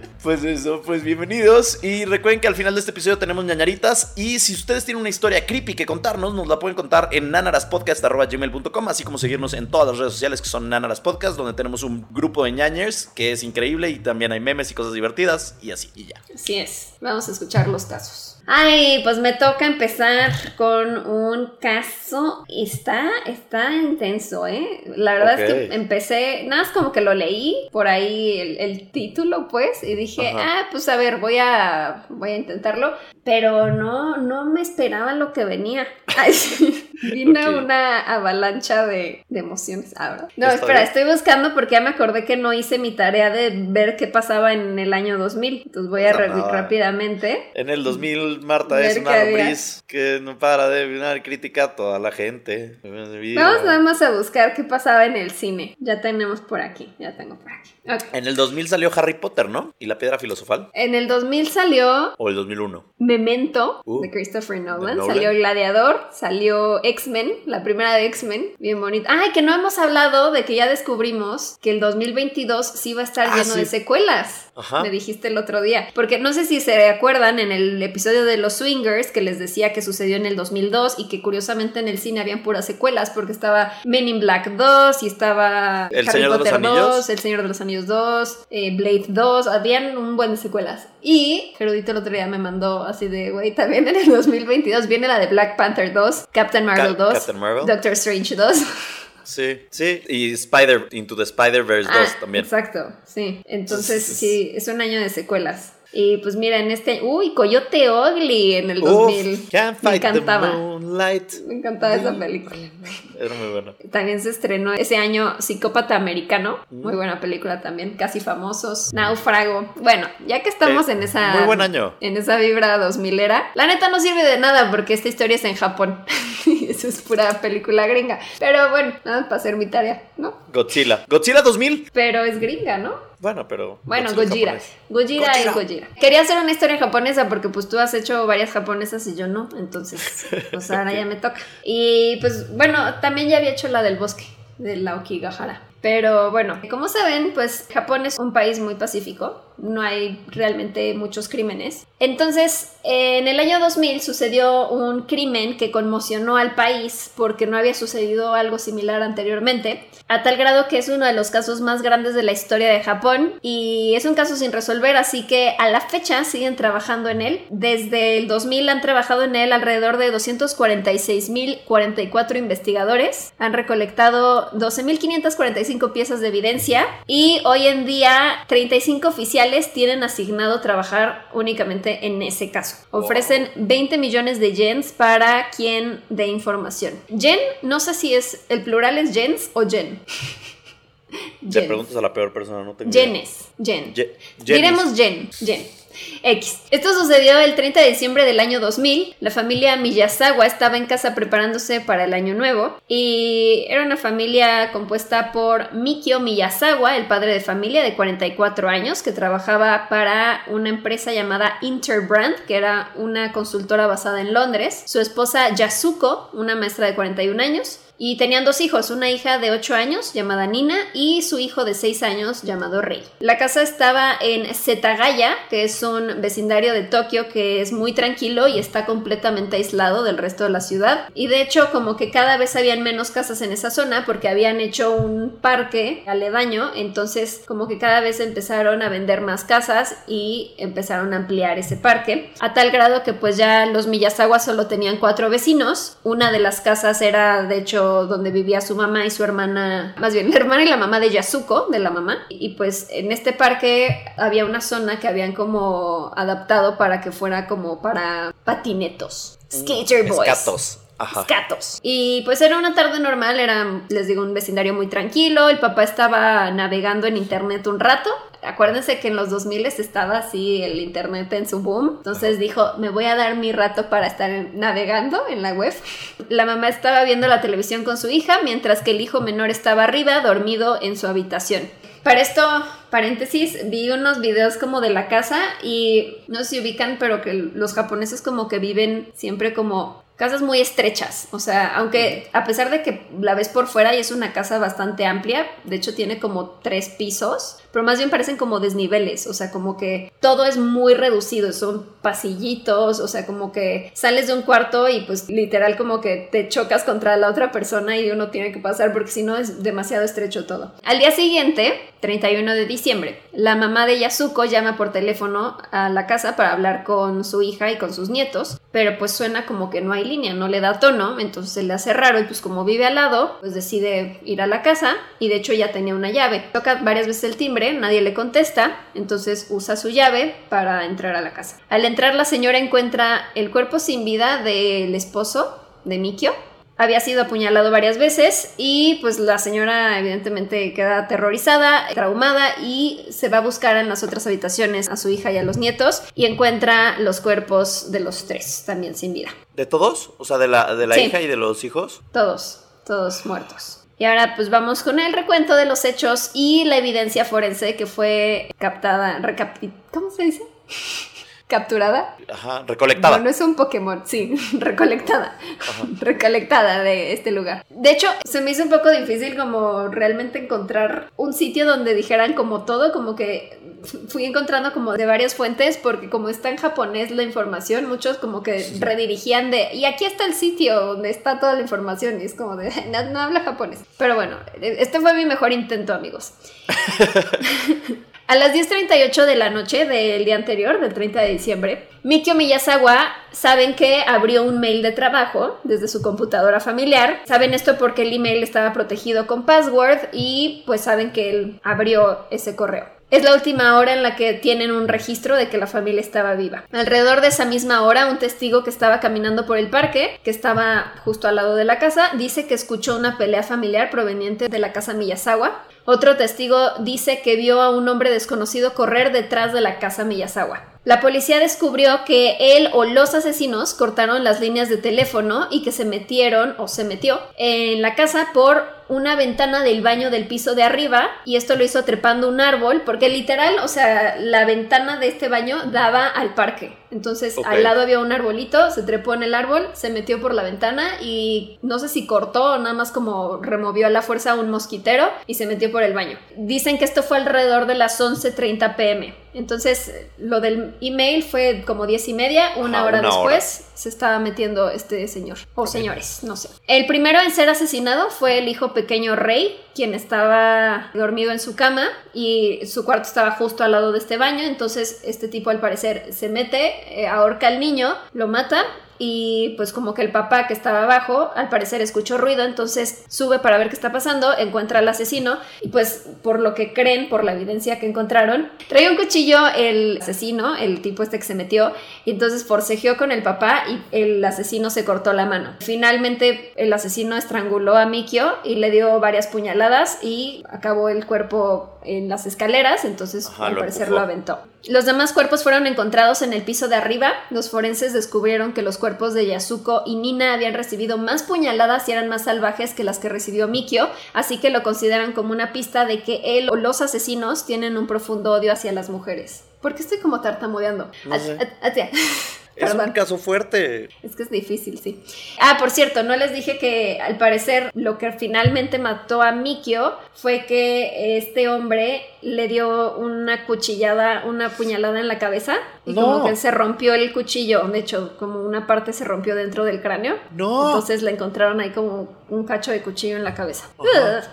(laughs) Pues eso, pues bienvenidos. Y recuerden que al final de este episodio tenemos ñañaritas. Y si ustedes tienen una historia creepy que contarnos, nos la pueden contar en nanaraspodcast.gmail.com, así como seguirnos en todas las redes sociales que son nanaraspodcast, donde tenemos un grupo de ñañers que es increíble y también hay memes y cosas divertidas y así, y ya. Así es. Vamos a escuchar los casos. Ay, pues me toca empezar con un caso. Está, está intenso, ¿eh? La verdad es que empecé, nada más como que lo leí por ahí el, el título, pues, y dije dije, Ajá. ah, pues a ver, voy a, voy a intentarlo. Pero no, no me esperaba lo que venía. (laughs) Vino una avalancha de, de emociones ahora. No, Está espera, bien. estoy buscando porque ya me acordé que no hice mi tarea de ver qué pasaba en el año 2000. Entonces voy a No, re- nada. rápidamente. En el 2000, Marta Ver es una actriz que no para de dar crítica a toda la gente. Vamos nada más a buscar qué pasaba en el cine. Ya tenemos por aquí, ya tengo por aquí. En el 2000 salió Harry Potter, ¿no? ¿Y la piedra filosofal? En el 2000 salió ¿O el 2001? Memento Uh, de Christopher Nolan, Nolan. salió Gladiador, salió X-Men, la primera de X-Men, bien bonita. Ay, que no hemos hablado de que ya descubrimos que el 2022 sí va a estar Ah, lleno sí. de secuelas. Ajá. Me dijiste el otro día. Porque no sé si se acuerdan en el episodio de Los Swingers que les decía que sucedió en el 2002 y que curiosamente en el cine habían puras secuelas porque estaba Men in Black 2 y estaba El Harry Señor de los Potter Anillos. 2, El Señor de los Anillos 2, eh, Blade 2, habían un buen de secuelas. Y Gerudito el otro día me mandó así de, güey, también en el 2022 viene la de Black Panther 2, Captain Marvel Ca- 2, Captain Marvel. Doctor Strange 2. Sí, sí. Y Spider, Into the Spider-Verse 2 Ah, también. Exacto, sí. Entonces, sí, es un año de secuelas. Y pues mira, en este. Uy, Coyote Ugly en el Uf, 2000. Can't Me fight the encantaba. moonlight. Me encantaba esa película. Era muy buena. También se estrenó ese año Psicópata Americano. Mm. Muy buena película también. Casi famosos. Náufrago. Bueno, ya que estamos Eh, en esa. muy buen año. En esa vibra 2000 era. La neta no sirve de nada porque esta historia es en Japón. (laughs) Eso es pura película gringa. Pero bueno, nada más para hacer mi tarea, ¿no? Godzilla. Godzilla 2000. Pero es gringa, ¿no? Bueno, pero. Bueno, Gojira. Gojira Gojira. es Gojira. Quería hacer una historia japonesa porque pues tú has hecho varias japonesas y yo no. Entonces, (laughs) pues ahora ya me toca. Y pues bueno, también ya había hecho la del bosque, de la Okigahara. Pero bueno, como saben, pues Japón es un país muy pacífico, no hay realmente muchos crímenes. Entonces, en el año 2000 sucedió un crimen que conmocionó al país porque no había sucedido algo similar anteriormente, a tal grado que es uno de los casos más grandes de la historia de Japón y es un caso sin resolver, así que a la fecha siguen trabajando en él. Desde el 2000 han trabajado en él alrededor de 246.044 investigadores, han recolectado 12.545 piezas de evidencia y hoy en día 35 oficiales tienen asignado trabajar únicamente en ese caso. Ofrecen 20 millones de yens para quien dé información. Yen, no sé si es el plural es yens o yen. (laughs) Te preguntas a la peor persona, no tengo. Yenes, yen. Ye-. Diremos yen, yen. Esto sucedió el 30 de diciembre del año 2000. La familia Miyazawa estaba en casa preparándose para el año nuevo y era una familia compuesta por Mikio Miyazawa, el padre de familia de 44 años que trabajaba para una empresa llamada Interbrand, que era una consultora basada en Londres, su esposa Yasuko, una maestra de 41 años, y tenían dos hijos, una hija de 8 años llamada Nina y su hijo de 6 años llamado Rei. La casa estaba en Setagaya, que es un vecindario de Tokio que es muy tranquilo y está completamente aislado del resto de la ciudad. Y de hecho como que cada vez habían menos casas en esa zona porque habían hecho un parque aledaño, entonces como que cada vez empezaron a vender más casas y empezaron a ampliar ese parque, a tal grado que pues ya los Miyazawa solo tenían cuatro vecinos, una de las casas era de hecho donde vivía su mamá y su hermana, más bien la hermana y la mamá de Yasuko, de la mamá. Y pues en este parque había una zona que habían como adaptado para que fuera como para patinetos. Skater boys. Escatos. Ajá. Escatos. Y pues era una tarde normal, era, les digo, un vecindario muy tranquilo. El papá estaba navegando en internet un rato. Acuérdense que en los 2000 estaba así el internet en su boom. Entonces dijo, me voy a dar mi rato para estar navegando en la web. La mamá estaba viendo la televisión con su hija, mientras que el hijo menor estaba arriba, dormido en su habitación. Para esto, paréntesis, vi unos videos como de la casa y no sé si ubican, pero que los japoneses como que viven siempre como casas muy estrechas, o sea, aunque a pesar de que la ves por fuera y es una casa bastante amplia, de hecho tiene como tres pisos, pero más bien parecen como desniveles, o sea, como que todo es muy reducido, son pasillitos, o sea, como que sales de un cuarto y pues literal como que te chocas contra la otra persona y uno tiene que pasar porque si no es demasiado estrecho todo. Al día siguiente, 31 de diciembre, la mamá de Yasuko llama por teléfono a la casa para hablar con su hija y con sus nietos pero pues suena como que no hay línea, no le da tono, entonces se le hace raro y pues como vive al lado, pues decide ir a la casa y de hecho ya tenía una llave. Toca varias veces el timbre, nadie le contesta, entonces usa su llave para entrar a la casa. Al entrar la señora encuentra el cuerpo sin vida del esposo de Mikio había sido apuñalado varias veces y pues la señora evidentemente queda aterrorizada, traumada y se va a buscar en las otras habitaciones a su hija y a los nietos y encuentra los cuerpos de los tres también sin vida. ¿De todos? O sea, de la, de la Sí. hija y de los hijos. Todos, todos muertos. Y ahora pues vamos con el recuento de los hechos y la evidencia forense que fue captada, ¿cómo se dice? Capturada. Ajá, recolectada. Bueno, es un Pokémon, sí, (laughs) recolectada. (laughs) Recolectada de este lugar. De hecho, se me hizo un poco difícil como realmente encontrar un sitio donde dijeran como todo, como que fui encontrando como de varias fuentes porque como está en japonés la información, muchos como que redirigían de, y aquí está el sitio donde está toda la información y es como de, no, no habla japonés. Pero bueno, este fue mi mejor intento, amigos. (laughs) A las 10.38 de la noche del día anterior, del 30 de diciembre, Mikio Miyazawa saben que abrió un mail de trabajo desde su computadora familiar. Saben esto porque el email estaba protegido con password y pues saben que él abrió ese correo. Es la última hora en la que tienen un registro de que la familia estaba viva. Alrededor de esa misma hora, un testigo que estaba caminando por el parque, que estaba justo al lado de la casa, dice que escuchó una pelea familiar proveniente de la casa Miyazawa. Otro testigo dice que vio a un hombre desconocido correr detrás de la casa Miyazawa. La policía descubrió que él o los asesinos cortaron las líneas de teléfono y que se metieron o se metió en la casa por una ventana del baño del piso de arriba y esto lo hizo trepando un árbol porque literal, o sea, la ventana de este baño daba al parque. Entonces al lado había un arbolito, se trepó en el árbol, se metió por la ventana y no sé si cortó o nada más como removió a la fuerza un mosquitero y se metió por el baño. Dicen que esto fue alrededor de las 11.30 pm. Entonces lo del email fue como 10 y media, una Ajá, hora una hora. después se estaba metiendo este señor o señores, no sé. El primero en ser asesinado fue el hijo pequeño Rey, quien estaba dormido en su cama y su cuarto estaba justo al lado de este baño, entonces este tipo al parecer se mete, eh, ahorca al niño, lo mata y pues como que el papá que estaba abajo al parecer escuchó ruido, entonces sube para ver qué está pasando, encuentra al asesino y pues por lo que creen, por la evidencia que encontraron, traía un cuchillo el asesino, el tipo este que se metió, y entonces forcejeó con el papá y el asesino se cortó la mano. Finalmente el asesino estranguló a Mikio y le dio varias puñaladas y acabó el cuerpo en las escaleras, entonces Ajá, al parecer empujó. lo aventó. Los demás cuerpos fueron encontrados en el piso de arriba. Los forenses descubrieron que los cuerpos de Yasuko y Nina habían recibido más puñaladas y eran más salvajes que las que recibió Mikio, así que lo consideran como una pista de que él o los asesinos tienen un profundo odio hacia las mujeres. ¿Por qué estoy como tartamudeando? No sé. Es un caso fuerte. Es que es difícil, sí. Ah, por cierto, no les dije que al parecer lo que finalmente mató a Mikio fue que este hombre le dio una cuchillada, una puñalada en la cabeza y No. como que se rompió el cuchillo. De hecho, como una parte se rompió dentro del cráneo. No. Entonces le encontraron ahí como un cacho de cuchillo en la cabeza.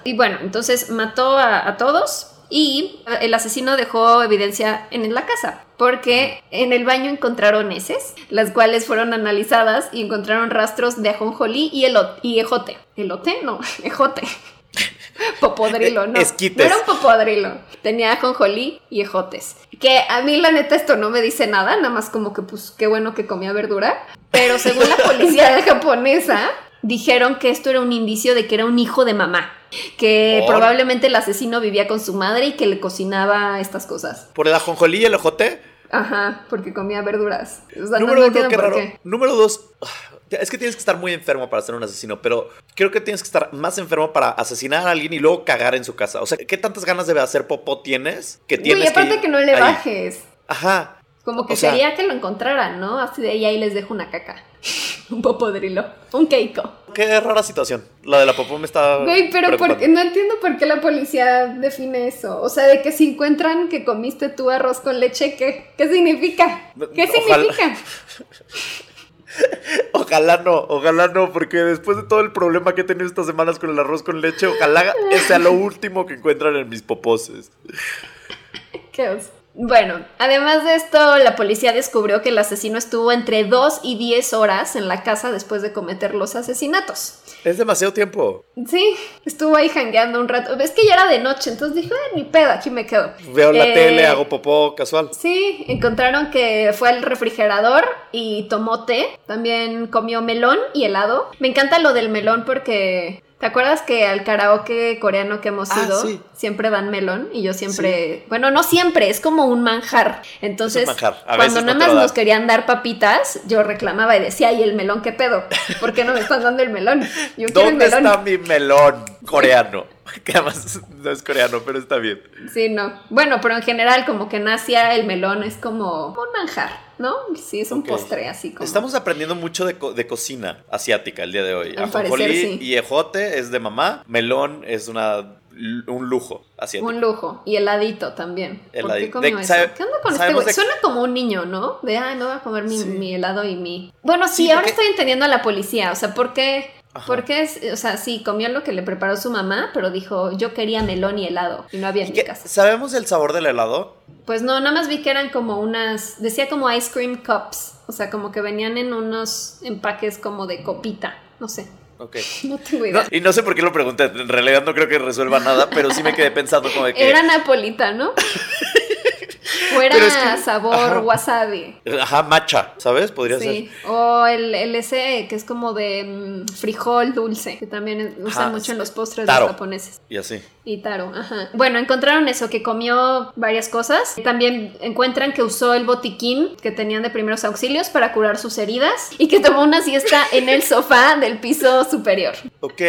Y bueno, entonces mató a, a todos. Y el asesino dejó evidencia en la casa, porque en el baño encontraron heces, las cuales fueron analizadas y encontraron rastros de ajonjolí y, elo- y ejote. ¿Elote? No, (laughs) ejote. (laughs) Popodrilo, no. Esquites. No era un popodrilo. Tenía ajonjolí y ejotes. Que a mí, la neta, esto no me dice nada, nada más como que, pues, qué bueno que comía verdura. Pero según la policía (laughs) japonesa, dijeron que esto era un indicio de que era un hijo de mamá. Que Por. probablemente el asesino vivía con su madre y que le cocinaba estas cosas. Por el ajonjolí y el ojote. Ajá, porque comía verduras. O sea, no- Número no, uno, qué raro. qué. Número dos, (sighs) es que tienes que estar muy enfermo para ser un asesino, pero creo que tienes que estar más enfermo para asesinar a alguien y luego cagar en su casa. O sea, ¿qué tantas ganas de hacer popó tienes que tienes Güey, aparte que no le ahí? bajes. Ajá. Como que O sea- quería que lo encontraran, ¿no? Así de ahí, ahí les dejo una caca. (laughs) un popodrilo. Un keiko. Qué rara situación. La de la popó me está. Güey, pero ¿por no entiendo por qué la policía define eso. O sea, de que si encuentran que comiste tu arroz con leche, ¿qué, ¿Qué significa? ¿Qué Ojalá- significa? (laughs) Ojalá no, ojalá no, porque después de todo el problema que he tenido estas semanas con el arroz con leche, ojalá sea lo último que encuentran en mis poposes. (laughs) ¿Qué? Bueno, además de esto, la policía descubrió que el asesino estuvo entre 2 y 10 horas en la casa después de cometer los asesinatos. Es demasiado tiempo. Sí, estuvo ahí jangueando un rato. Es que ya era de noche, entonces dije, "Eh, ni pedo, aquí me quedo. Veo la Eh, tele, hago popó casual. Sí, encontraron que fue al refrigerador y tomó té. También comió melón y helado. Me encanta lo del melón porque. ¿Te acuerdas que al karaoke coreano que hemos Ah, ido sí. siempre dan melón? Y yo siempre. Bueno, no siempre, es como un manjar. Entonces, Es un manjar. A cuando nada más nos querían dar papitas, yo reclamaba y decía, ¿y el melón qué pedo? ¿Por qué no me están dando el melón? Yo (laughs) quiero el ¿Dónde melón. está mi melón coreano? (laughs) (laughs) Que además no es coreano, pero está bien. Sí, no. Bueno, pero en general, como que en Asia el melón es como un manjar, ¿no? Sí, es un postre así como. Estamos aprendiendo mucho de, co- de cocina asiática el día de hoy. Ajonjolí sí. y ejote es de mamá. Melón es una, un lujo asiático. Un lujo. Y heladito también. ¿Por qué Heladito. comió De- eso? sabe- ¿Qué onda con este güey? de- Suena como un niño, ¿no? De, ay, me voy a comer mi, Sí. mi helado y mi... Bueno, sí, Sí, ahora porque- estoy entendiendo a la policía. O sea, ¿por qué? Ajá. ¿Por qué? es- o sea, sí, comió lo que le preparó su mamá, pero dijo, yo quería melón y helado. Y no había en ¿Y mi casa. ¿Sabemos el sabor del helado? Pues no, nada más vi que eran como unas... Decía como ice cream cups. O sea, como que venían en unos empaques como de copita. No sé. Ok. (laughs) No tengo No, idea. y no sé por qué lo pregunté. En realidad no creo que resuelva nada, pero sí me quedé pensando como de que. Era napolita, (laughs) ¿no? o era Pero es que- sabor ajá. wasabi. Ajá, matcha, ¿sabes? Podría Sí, o el, el ese que es como de mm, frijol dulce, que también usan Ajá, mucho en los postres taro. los japoneses. ser. Y así. Y taro, ajá. Bueno, encontraron eso, que comió varias cosas. También encuentran que usó el botiquín que tenían de primeros auxilios para curar sus heridas y que tomó una siesta en el sofá del piso superior. Ok.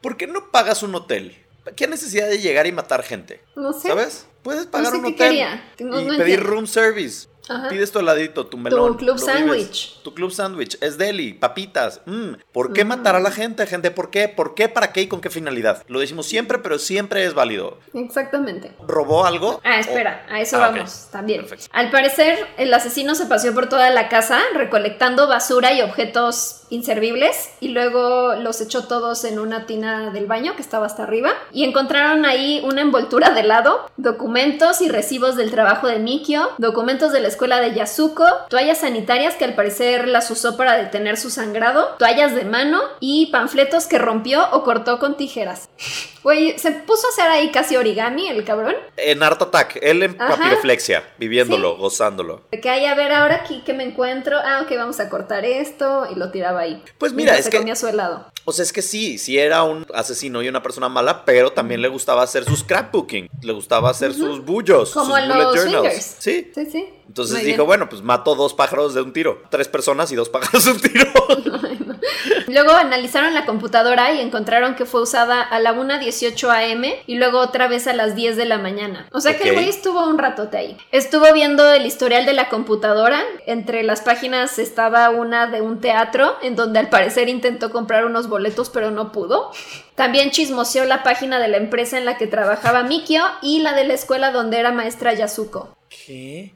¿Por qué no pagas un hotel? ¿Qué necesidad de llegar y matar gente? No sé. ¿Sabes? Puedes pagar sé un hotel quería. No- y no pedir entiendo. room service. Ajá. Pides tu heladito, tu melón. club lo sándwich. Tu club sándwich. Es deli, papitas. Mm, ¿Por qué matar a la gente, gente? ¿Por qué? ¿Por qué? ¿Para qué? ¿Y con qué finalidad? Lo decimos siempre, pero siempre es válido. Exactamente. ¿Robó algo? Ah, espera, a eso Ah, vamos también. Perfecto. Al parecer, el asesino se paseó por toda la casa recolectando basura y objetos inservibles y luego los echó todos en una tina del baño que estaba hasta arriba y encontraron ahí una envoltura de helado, documentos y recibos del trabajo de Mikio, documentos de la escuela de Yasuko, toallas sanitarias que al parecer las usó para detener su sangrado, toallas de mano y panfletos que rompió o cortó con tijeras. (laughs) Güey, se puso a hacer ahí casi origami el cabrón. En Art Attack, él en Ajá. papiroflexia, viviéndolo, Sí. gozándolo. Que, ay, a ver, ahora aquí que me encuentro. Ah, ok, vamos a cortar esto. Y lo tiraba ahí. Pues mira, Mientras es se que- comía su helado. O sea, es que sí, sí era un asesino y una persona mala, pero también le gustaba hacer sus scrapbooking, le gustaba hacer sus bullos, Como sus bullet los journals. Sí. Sí, sí. Entonces Muy dijo, bien. bueno, pues mato dos pájaros de un tiro. Tres personas y dos (laughs) pájaros de un tiro. (laughs) Luego analizaron la computadora y encontraron que fue usada a la 1.18 am y luego otra vez a las 10 de la mañana. O sea que el güey estuvo un ratote ahí. Estuvo viendo el historial de la computadora. Entre las páginas estaba una de un teatro en donde al parecer intentó comprar unos boletos pero no pudo. También chismoseó la página de la empresa en la que trabajaba Mikio y la de la escuela donde era maestra Yasuko. ¿Qué?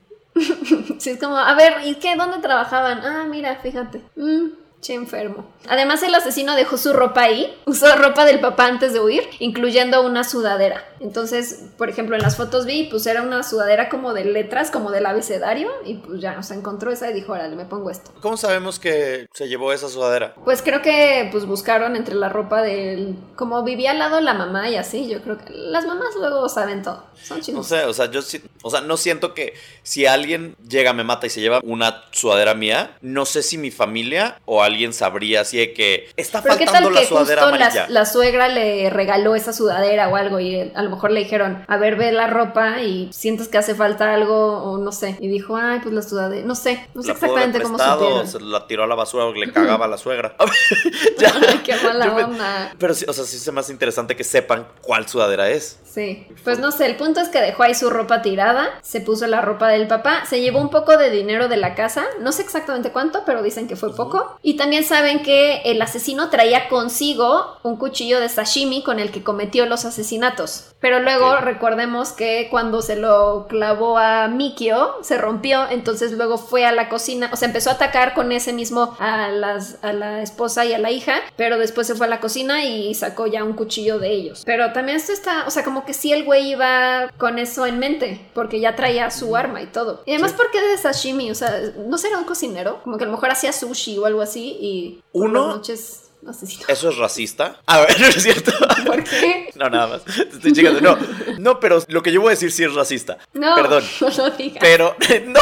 Sí, es como, a ver, ¿y qué? ¿Dónde trabajaban? Ah, mira, fíjate. Mm, che enfermo. Además, el asesino dejó su ropa ahí. (laughs) Usó ropa del papá antes de huir, incluyendo una sudadera. Entonces, por ejemplo, en las fotos vi, pues era una sudadera como de letras, como del abecedario. Y pues ya, o sea, encontró esa y dijo, órale, me pongo esto. ¿Cómo sabemos que se llevó esa sudadera? Pues creo que pues buscaron entre la ropa del... Como vivía al lado la mamá y así, yo creo que las mamás luego saben todo. Son No chinos. sé, o sea, yo sí, o sea, no siento que si alguien llega, me mata y se lleva una sudadera mía, no sé si mi familia o alguien sabría así de que está Pero qué faltando tal la que sudadera justo la, amarilla. la suegra le regaló esa sudadera o algo y eh, a lo mejor le dijeron, a ver, ve la ropa y sientes que hace falta algo o no sé. Y dijo, ay, pues la sudadera, no sé, no sé La exactamente cómo supieron. se la tiró a la basura o le cagaba a la suegra. (laughs) (laughs) Ya. (laughs) Ay, qué mala onda. Pero sí, o sea, sí es más interesante que sepan cuál sudadera es. Sí, pues no sé, el punto es que dejó ahí su ropa tirada, se puso la ropa del papá, se llevó un poco de dinero de la casa, no sé exactamente cuánto, pero dicen que fue poco. Y también saben que el asesino traía consigo un cuchillo de sashimi con el que cometió los asesinatos. Pero luego recordemos que cuando se lo clavó a Mikio, se rompió, entonces luego fue a la cocina, o sea, empezó a atacar con ese mismo a, las, a la esposa y a la hija, pero después se fue a la cocina y sacó ya un cuchillo de ellos. Pero también esto está, o sea, como que sí el güey iba con eso en mente, porque ya traía su arma y todo. Y además, Sí. ¿por qué de sashimi? O sea, ¿no será un cocinero? Como que a lo mejor hacía sushi o algo así y por Uno- las noches asesinó. ¿Eso es racista? A ver, (laughs) no es cierto. ¿Por qué? No, nada más. Te estoy chingando. No, no, pero lo que yo voy a decir sí es racista. No, Perdón. (laughs) no lo digas. Pero, (laughs) no,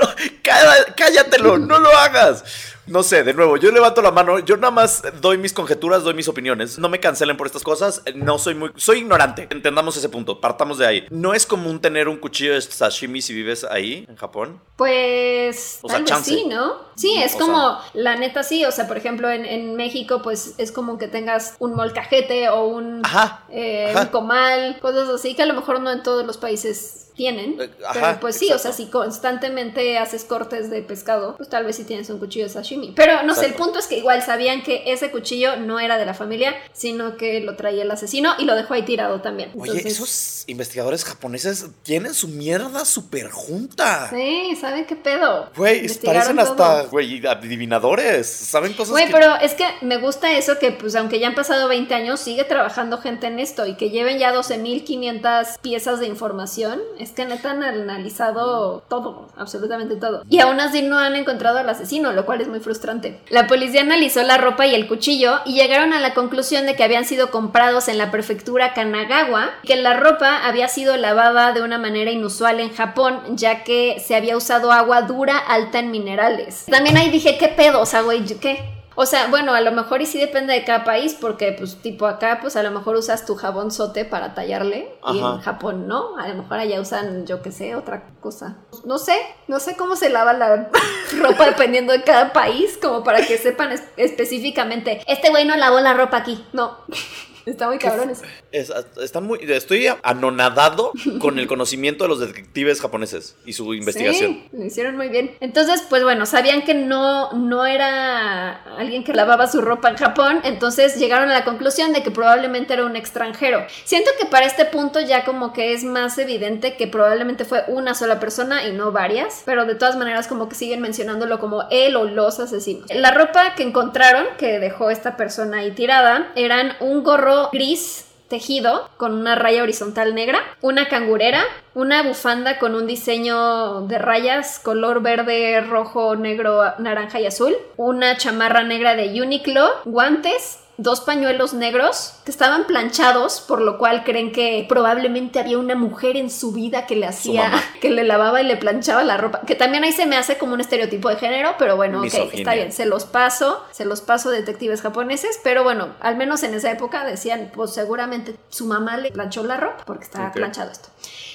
no, cá- cállatelo, no lo hagas. No sé, de nuevo, yo levanto la mano, yo nada más doy mis conjeturas, doy mis opiniones. No me cancelen por estas cosas, no soy muy... Soy ignorante, entendamos ese punto, partamos de ahí. No es común tener un cuchillo de sashimi si vives ahí, en Japón. Pues O sea, tal vez sí, ¿no? Sí, es O como, la neta sí, o sea, por ejemplo, en, en México, pues es como que tengas un molcajete o un, Ajá, eh, ajá. un comal, cosas así que a lo mejor no en todos los países tienen. Eh, ajá, pero pues sí, o sea, si constantemente haces cortes de pescado, pues tal vez sí tienes un cuchillo de sashimi. Pero no sé, el punto es que igual sabían que ese cuchillo no era de la familia, sino que lo traía el asesino y lo dejó ahí tirado también. Oye, esos investigadores japoneses tienen su mierda súper junta. Sí, ¿saben qué pedo? Güey, parecen hasta, güey, adivinadores. Saben cosas Güey, que- pero es que me gusta eso que, pues, aunque ya han pasado 20 años, sigue trabajando gente en esto y que lleven ya 12.500 piezas de información. Es que neta han analizado todo, absolutamente todo. Y aún así no han encontrado al asesino, lo cual es muy frustrante. La policía analizó la ropa y el cuchillo y llegaron a la conclusión de que habían sido comprados en la prefectura Kanagawa, que la ropa había sido lavada de una manera inusual en Japón, ya que se había usado agua dura alta en minerales. También ahí dije, ¿qué pedo? O sea, güey, ¿qué? O sea, bueno, a lo mejor y sí depende de cada país, porque pues tipo acá, pues a lo mejor usas tu jabón sote para tallarle y en Japón no, a lo mejor allá usan, yo qué sé, otra cosa. No sé, no sé cómo se lava la (laughs) ropa dependiendo de cada país, como para que sepan es- específicamente, este güey no lavó la ropa aquí, no. (laughs) Está muy cabrón eso. Es- están muy, estoy anonadado con el conocimiento de los detectives japoneses y su investigación. Sí, lo hicieron muy bien. Entonces, pues bueno, sabían que no, no era alguien que lavaba su ropa en Japón, entonces llegaron a la conclusión de que probablemente era un extranjero. Siento que para este punto ya como que es más evidente que probablemente fue una sola persona y no varias, pero de todas maneras como que siguen mencionándolo como él o los asesinos. La ropa que encontraron, que dejó esta persona ahí tirada, eran un gorro gris tejido con una raya horizontal negra, una cangurera, una bufanda con un diseño de rayas color verde, rojo, negro, naranja y azul, una chamarra negra de Uniqlo, guantes, dos pañuelos negros que estaban planchados, por lo cual creen que probablemente había una mujer en su vida que le hacía, (laughs) que le lavaba y le planchaba la ropa, que también ahí se me hace como un estereotipo de género, pero bueno, ok, está bien, se los paso, se los paso detectives japoneses, pero bueno, al menos en esa época decían, pues seguramente su mamá le planchó la ropa porque estaba planchado esto.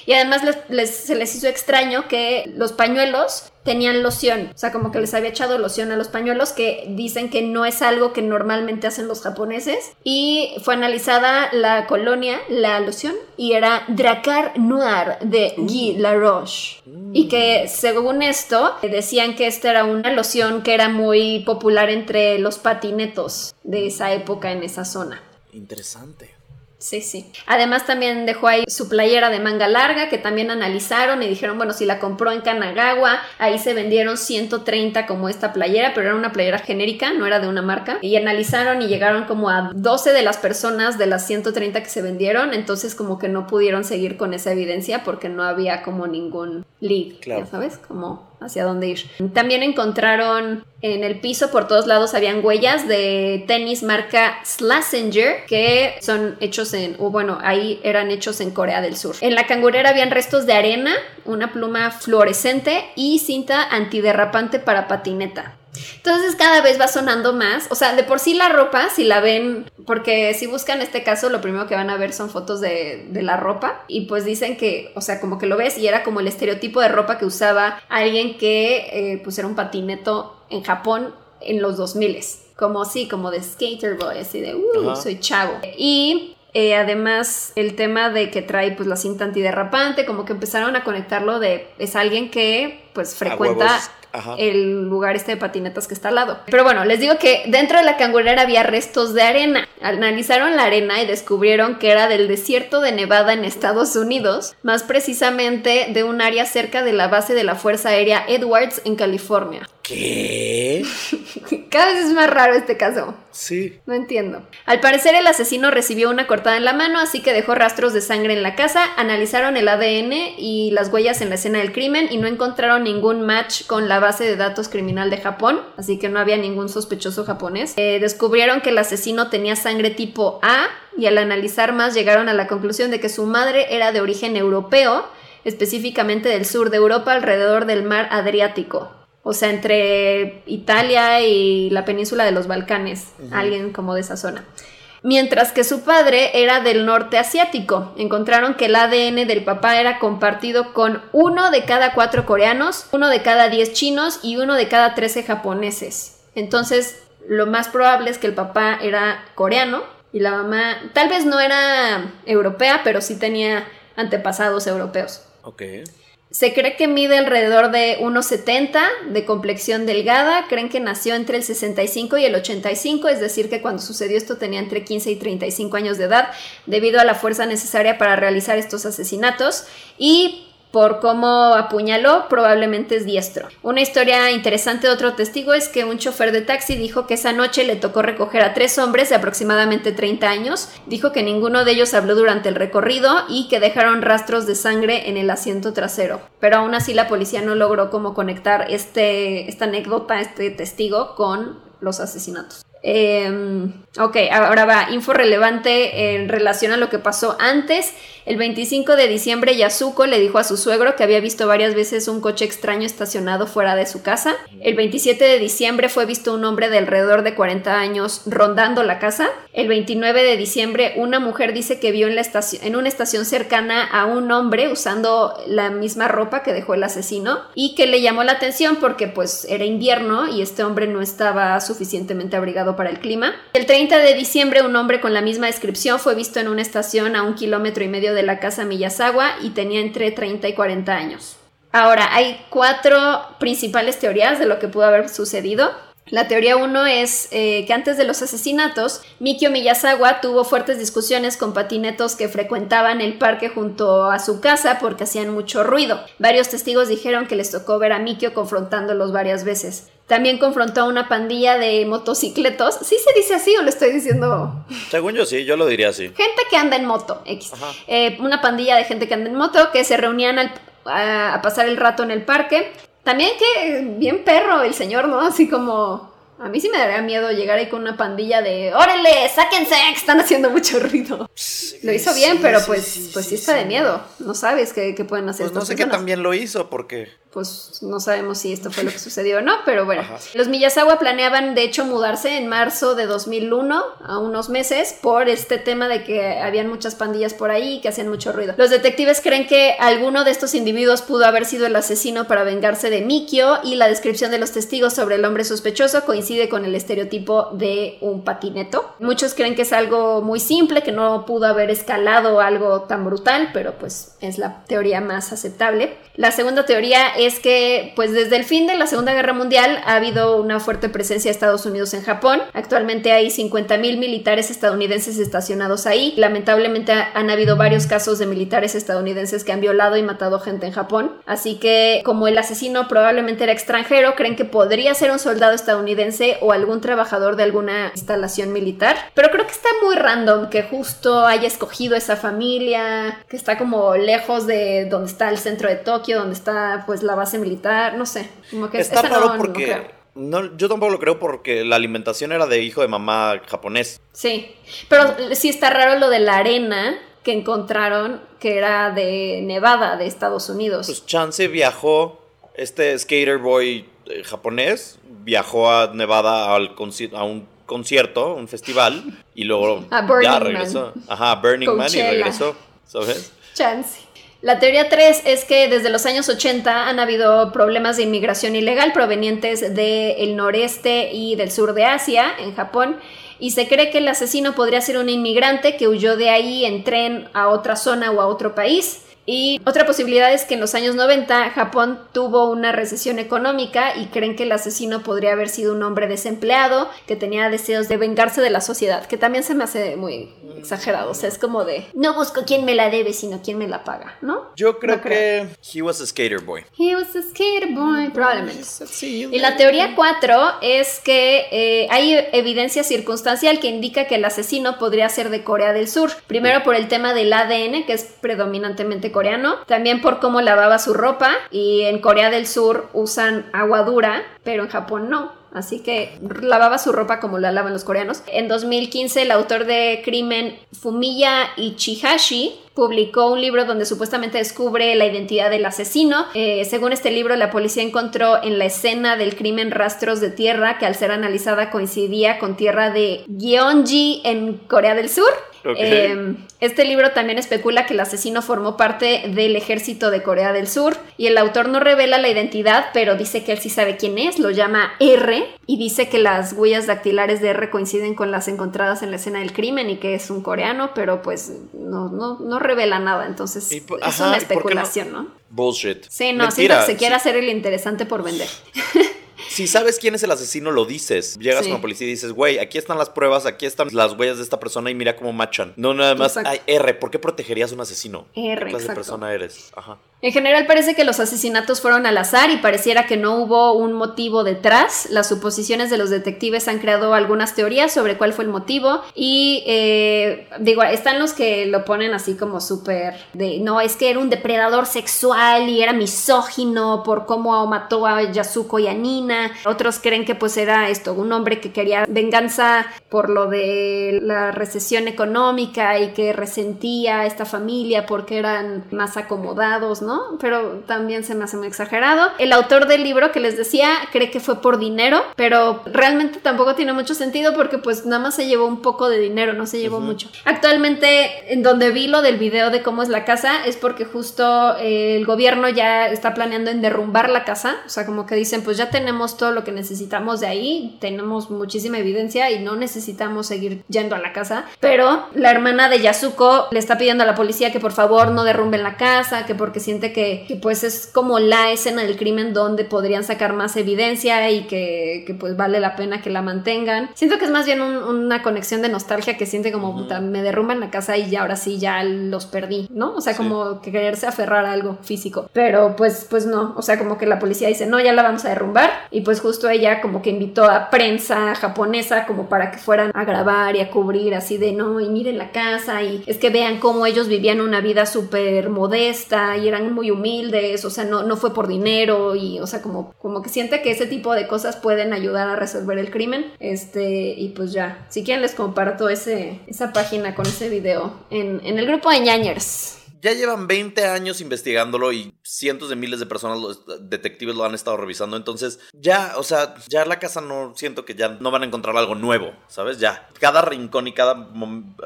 Y además les- les- se les hizo extraño que los pañuelos tenían loción, o sea, como que les había echado loción a los pañuelos, que dicen que no es algo que normalmente hacen los japoneses. Y fue analizada la colonia, la loción, y era Dracar Noir de Guy Laroche. Y que según esto, decían que esta era una loción que era muy popular entre los patinetos de esa época en esa zona. Interesante. Sí, sí. Además también dejó ahí su playera de manga larga que también analizaron y dijeron, bueno, si la compró en Kanagawa, ahí se vendieron 130 como esta playera, pero era una playera genérica, no era de una marca. Y analizaron y llegaron como a 12 de las personas de las 130 que se vendieron, entonces como que no pudieron seguir con esa evidencia porque no había como ningún lead, Claro. ya sabes, como hacia dónde ir. También encontraron en el piso por todos lados habían huellas de tenis marca Slasinger que son hechos en, bueno, ahí eran hechos en Corea del Sur. En la cangurera habían restos de arena, una pluma fluorescente y cinta antiderrapante para patineta. Entonces cada vez va sonando más. O sea, de por sí la ropa, si la ven, porque si buscan este caso, lo primero que van a ver son fotos de, de la ropa. Y pues dicen que, o sea, como que lo ves y era como el estereotipo de ropa que usaba alguien que eh, pues era un patineto en Japón en los 2000 Como sí, como de skater boy, así de, uh, Ajá. soy chavo. Y eh, además, el tema de que trae pues la cinta antiderrapante, como que empezaron a conectarlo de es alguien que pues frecuenta ajá. el lugar este de patinetas que está al lado. Pero bueno, les digo que dentro de la cangurera había restos de arena. Analizaron la arena y descubrieron que era del desierto de Nevada en Estados Unidos, más precisamente de un área cerca de la base de la Fuerza Aérea Edwards en California. ¿Qué? (laughs) Cada vez es más raro este caso. Sí. No entiendo. Al parecer el asesino recibió una cortada en la mano, así que dejó rastros de sangre en la casa, analizaron el ADN y las huellas en la escena del crimen y no encontraron ningún match con la base de datos criminal de Japón, así que no había ningún sospechoso japonés. Eh, descubrieron que el asesino tenía sangre tipo A y al analizar más llegaron a la conclusión de que su madre era de origen europeo, específicamente del sur de Europa alrededor del mar Adriático. O sea, entre Italia y la península de los Balcanes, alguien como de esa zona. Mientras que su padre era del norte asiático. Encontraron que el ADN del papá era compartido con uno de cada cuatro coreanos, uno de cada diez chinos y uno de cada trece japoneses. Entonces, lo más probable es que el papá era coreano y la mamá tal vez no era europea, pero sí tenía antepasados europeos. Ok. Se cree que mide alrededor de 1,70 de complexión delgada. Creen que nació entre el 65 y el 85, es decir, que cuando sucedió esto tenía entre 15 y 35 años de edad, debido a la fuerza necesaria para realizar estos asesinatos. Y por cómo apuñaló, probablemente es diestro. Una historia interesante de otro testigo es que un chofer de taxi dijo que esa noche le tocó recoger a tres hombres de aproximadamente 30 años. Dijo que ninguno de ellos habló durante el recorrido y que dejaron rastros de sangre en el asiento trasero. Pero aún así la policía no logró cómo conectar este, esta anécdota, este testigo, con los asesinatos. Eh, ok, ahora va, info relevante en relación a lo que pasó antes. El 25 de diciembre Yasuko le dijo a su suegro que había visto varias veces un coche extraño estacionado fuera de su casa. El 27 de diciembre fue visto un hombre de alrededor de 40 años rondando la casa. El 29 de diciembre una mujer dice que vio en, en una estación cercana a un hombre usando la misma ropa que dejó el asesino y que le llamó la atención porque pues era invierno y este hombre no estaba suficientemente abrigado para el clima. El 30 de diciembre un hombre con la misma descripción fue visto en una estación a un kilómetro y medio de la casa Miyazawa y tenía entre 30 y 40 años. Ahora, hay cuatro principales teorías de lo que pudo haber sucedido. La teoría 1 es eh, que antes de los asesinatos, Mikio Miyazawa tuvo fuertes discusiones con patinetos que frecuentaban el parque junto a su casa porque hacían mucho ruido. Varios testigos dijeron que les tocó ver a Mikio confrontándolos varias veces. También confrontó a una pandilla de motocicletos. ¿Sí se dice así o lo estoy diciendo? Según yo sí, yo lo diría así. Gente que anda en moto, X. Eh, una pandilla de gente que anda en moto que se reunían al, a, a pasar el rato en el parque. También que bien perro el señor, ¿no? Así como... A mí sí me daría miedo llegar ahí con una pandilla de ¡Órale! ¡Sáquense! Que están haciendo mucho ruido. lo hizo bien, sí, pero sí, pues sí, pues sí, sí está de sí. miedo. No sabes qué, qué pueden hacer Pues no sé qué también lo hizo, porque. Pues no sabemos si esto fue lo que (laughs) sucedió o no, pero bueno. Ajá. Los Miyazawa planeaban de hecho mudarse en marzo de 2001 a unos meses por este tema de que habían muchas pandillas por ahí y que hacían mucho ruido. Los detectives creen que alguno de estos individuos pudo haber sido el asesino para vengarse de Mikio y la descripción de los testigos sobre el hombre sospechoso coincide con el estereotipo de un patineto. Muchos creen que es algo muy simple, que no pudo haber escalado algo tan brutal, pero pues es la teoría más aceptable. La segunda teoría es que pues desde el fin de la Segunda Guerra Mundial ha habido una fuerte presencia de Estados Unidos en Japón. Actualmente hay 50.000 militares estadounidenses estacionados ahí. Lamentablemente ha- han habido varios casos de militares estadounidenses que han violado y matado gente en Japón. Así que como el asesino probablemente era extranjero, creen que podría ser un soldado estadounidense o algún trabajador de alguna instalación militar. Pero creo que está muy random que justo haya escogido esa familia, que está como lejos de donde está el centro de Tokio, donde está pues la base militar, no sé. Como que Está raro no porque. No, yo tampoco lo creo porque la alimentación era de hijo de mamá japonés. Sí, pero sí está raro lo de la arena que encontraron que era de Nevada, de Estados Unidos. Pues Chance viajó, este skater boy eh, japonés, viajó a Nevada al a un concierto, un festival, y luego A Burning ya Man. regresó. Ajá, Burning Man y regresó, ¿sabes? Chance. La teoría 3 es que desde los años 80 han habido problemas de inmigración ilegal provenientes del noreste y del sur de Asia, en Japón, y se cree que el asesino podría ser un inmigrante que huyó de ahí en tren a otra zona o a otro país. Y otra posibilidad es que en los años 90 Japón tuvo una recesión económica y creen que el asesino podría haber sido un hombre desempleado que tenía deseos de vengarse de la sociedad, que también se me hace muy exagerado. O sea, es como de no busco quién me la debe, sino quién me la paga, ¿no? Yo creo No que he was a skater boy. He was a skater boy, probablemente. Sí, Y la teoría 4 es que eh, hay evidencia circunstancial que indica que el asesino podría ser de Corea del Sur. Primero por el tema del ADN, que es predominantemente También por cómo lavaba su ropa. Y en Corea del Sur usan agua dura, pero en Japón no. Así que lavaba su ropa como la lavan los coreanos. En 2015, el autor de crimen Fumiya Ichihashi publicó un libro donde supuestamente descubre la identidad del asesino. Eh, según este libro, la policía encontró en la escena del crimen rastros de tierra que al ser analizada coincidía con tierra de Gyeonggi en Corea del Sur. Ok. Eh, este libro también especula que el asesino formó parte del ejército de Corea del Sur y el autor no revela la identidad, pero dice que él sí sabe quién es, lo llama R y dice que las huellas dactilares de R coinciden con las encontradas en la escena del crimen y que es un coreano, pero pues no, no, no revela nada, entonces Y es ajá, una especulación, ¿no? Bullshit. Sí, no, Mentira. siento que se quiere Si- hacer el interesante por vender. (laughs) Si sabes quién es el asesino, lo dices. Llegas Sí. con la policía y dices, güey, aquí están las pruebas, aquí están las huellas de esta persona y mira cómo machan. No, nada más, Exacto. ay, R, ¿por qué protegerías a un asesino? R, ¿Qué clase de persona eres? Ajá. En general parece que los asesinatos fueron al azar y pareciera que no hubo un motivo detrás. Las suposiciones de los detectives han creado algunas teorías sobre cuál fue el motivo y eh, digo, están los que lo ponen así como súper de, no, es que era un depredador sexual y era misógino por cómo mató a Yasuko y a Nina. Otros creen que pues era esto, un hombre que quería venganza por lo de la recesión económica y que resentía a esta familia porque eran más acomodados. Pero también se me hace muy exagerado. El autor del libro que les decía cree que fue por dinero, pero realmente tampoco tiene mucho sentido porque pues nada más se llevó un poco de dinero, no se llevó mucho. Actualmente en donde vi lo del video de cómo es la casa es porque justo eh, el gobierno ya está planeando en derrumbar la casa, o sea, como que dicen pues ya tenemos todo lo que necesitamos de ahí, tenemos muchísima evidencia y no necesitamos seguir yendo a la casa, pero la hermana de Yasuko le está pidiendo a la policía que por favor no derrumben la casa, que porque siente que, que, pues es como la escena del crimen donde podrían sacar más evidencia y que, que, pues vale la pena que la mantengan. Siento que es más bien un- una conexión de nostalgia que siente como puta, me derrumban la casa y ya ahora sí ya los perdí, ¿no? O sea, Sí. como que quererse aferrar a algo físico. Pero pues, pues no, o sea, como que la policía dice, no, ya la vamos a derrumbar. Y pues justo ella como que invitó a prensa japonesa como para que fueran a grabar y a cubrir así de, no, y miren la casa y es que vean cómo ellos vivían una vida súper modesta y eran muy humildes, o sea, no, no fue por dinero y, o sea, como, como que siente que ese tipo de cosas pueden ayudar a resolver el crimen. Este, y pues ya, si quieren les comparto ese, esa página con ese video en, en el grupo de ñañers. Ya llevan 20 años investigándolo y cientos de miles de personas, los detectives lo han estado revisando. Entonces, ya, o sea, ya la casa no siento que ya no van a encontrar algo nuevo, ¿sabes? Ya, cada rincón y cada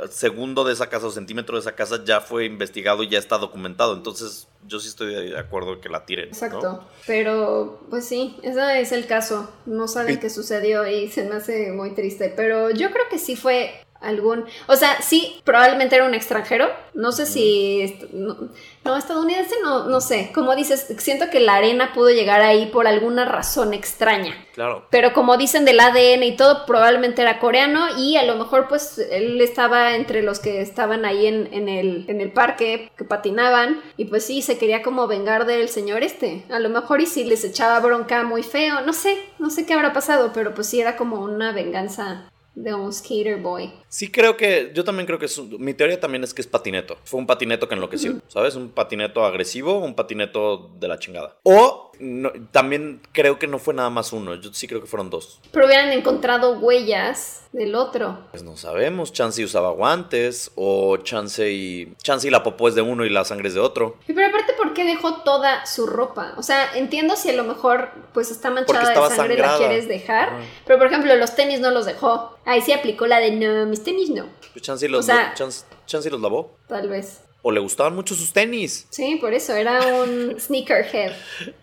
segundo de esa casa o centímetro de esa casa ya fue investigado y ya está documentado. Entonces, yo sí estoy de acuerdo que la tiren. ¿no? Exacto. Pero, pues sí, ese es el caso. No saben qué sucedió y se me hace muy triste. Pero yo creo que sí fue algún. O sea, sí, probablemente era un extranjero. No sé si. No, no, estadounidense, no, no sé. Como dices, siento que la arena pudo llegar ahí por alguna razón extraña. Claro. Pero como dicen del ADN y todo, probablemente era coreano y a lo mejor pues él estaba entre los que estaban ahí en, en el, en el parque, que patinaban, y pues sí, se quería como vengar del señor este. A lo mejor y si les echaba bronca muy feo, no sé, no sé qué habrá pasado, pero pues sí era como una venganza de un skater boy. Sí creo que, yo también creo que es, mi teoría también es que es patineto. Fue un patineto que enloqueció, ¿sabes? Un patineto agresivo, un patineto de la chingada. O no- también creo que no fue nada más uno, yo sí creo que fueron dos. Pero hubieran encontrado huellas del otro. Pues no sabemos, chance y usaba guantes o chance y chance y la popó es de uno y la sangre es de otro. Y pero aparte, ¿por qué dejó toda su ropa? O sea, entiendo si a lo mejor pues está manchada de sangre y la quieres dejar. Pero por ejemplo, los tenis no los dejó. Ahí sí aplicó la de no, mis tenis no. Pues chance los, O sea- chance, los lavó. Tal vez. O le gustaban mucho sus tenis. Sí, por eso era un (laughs) sneakerhead.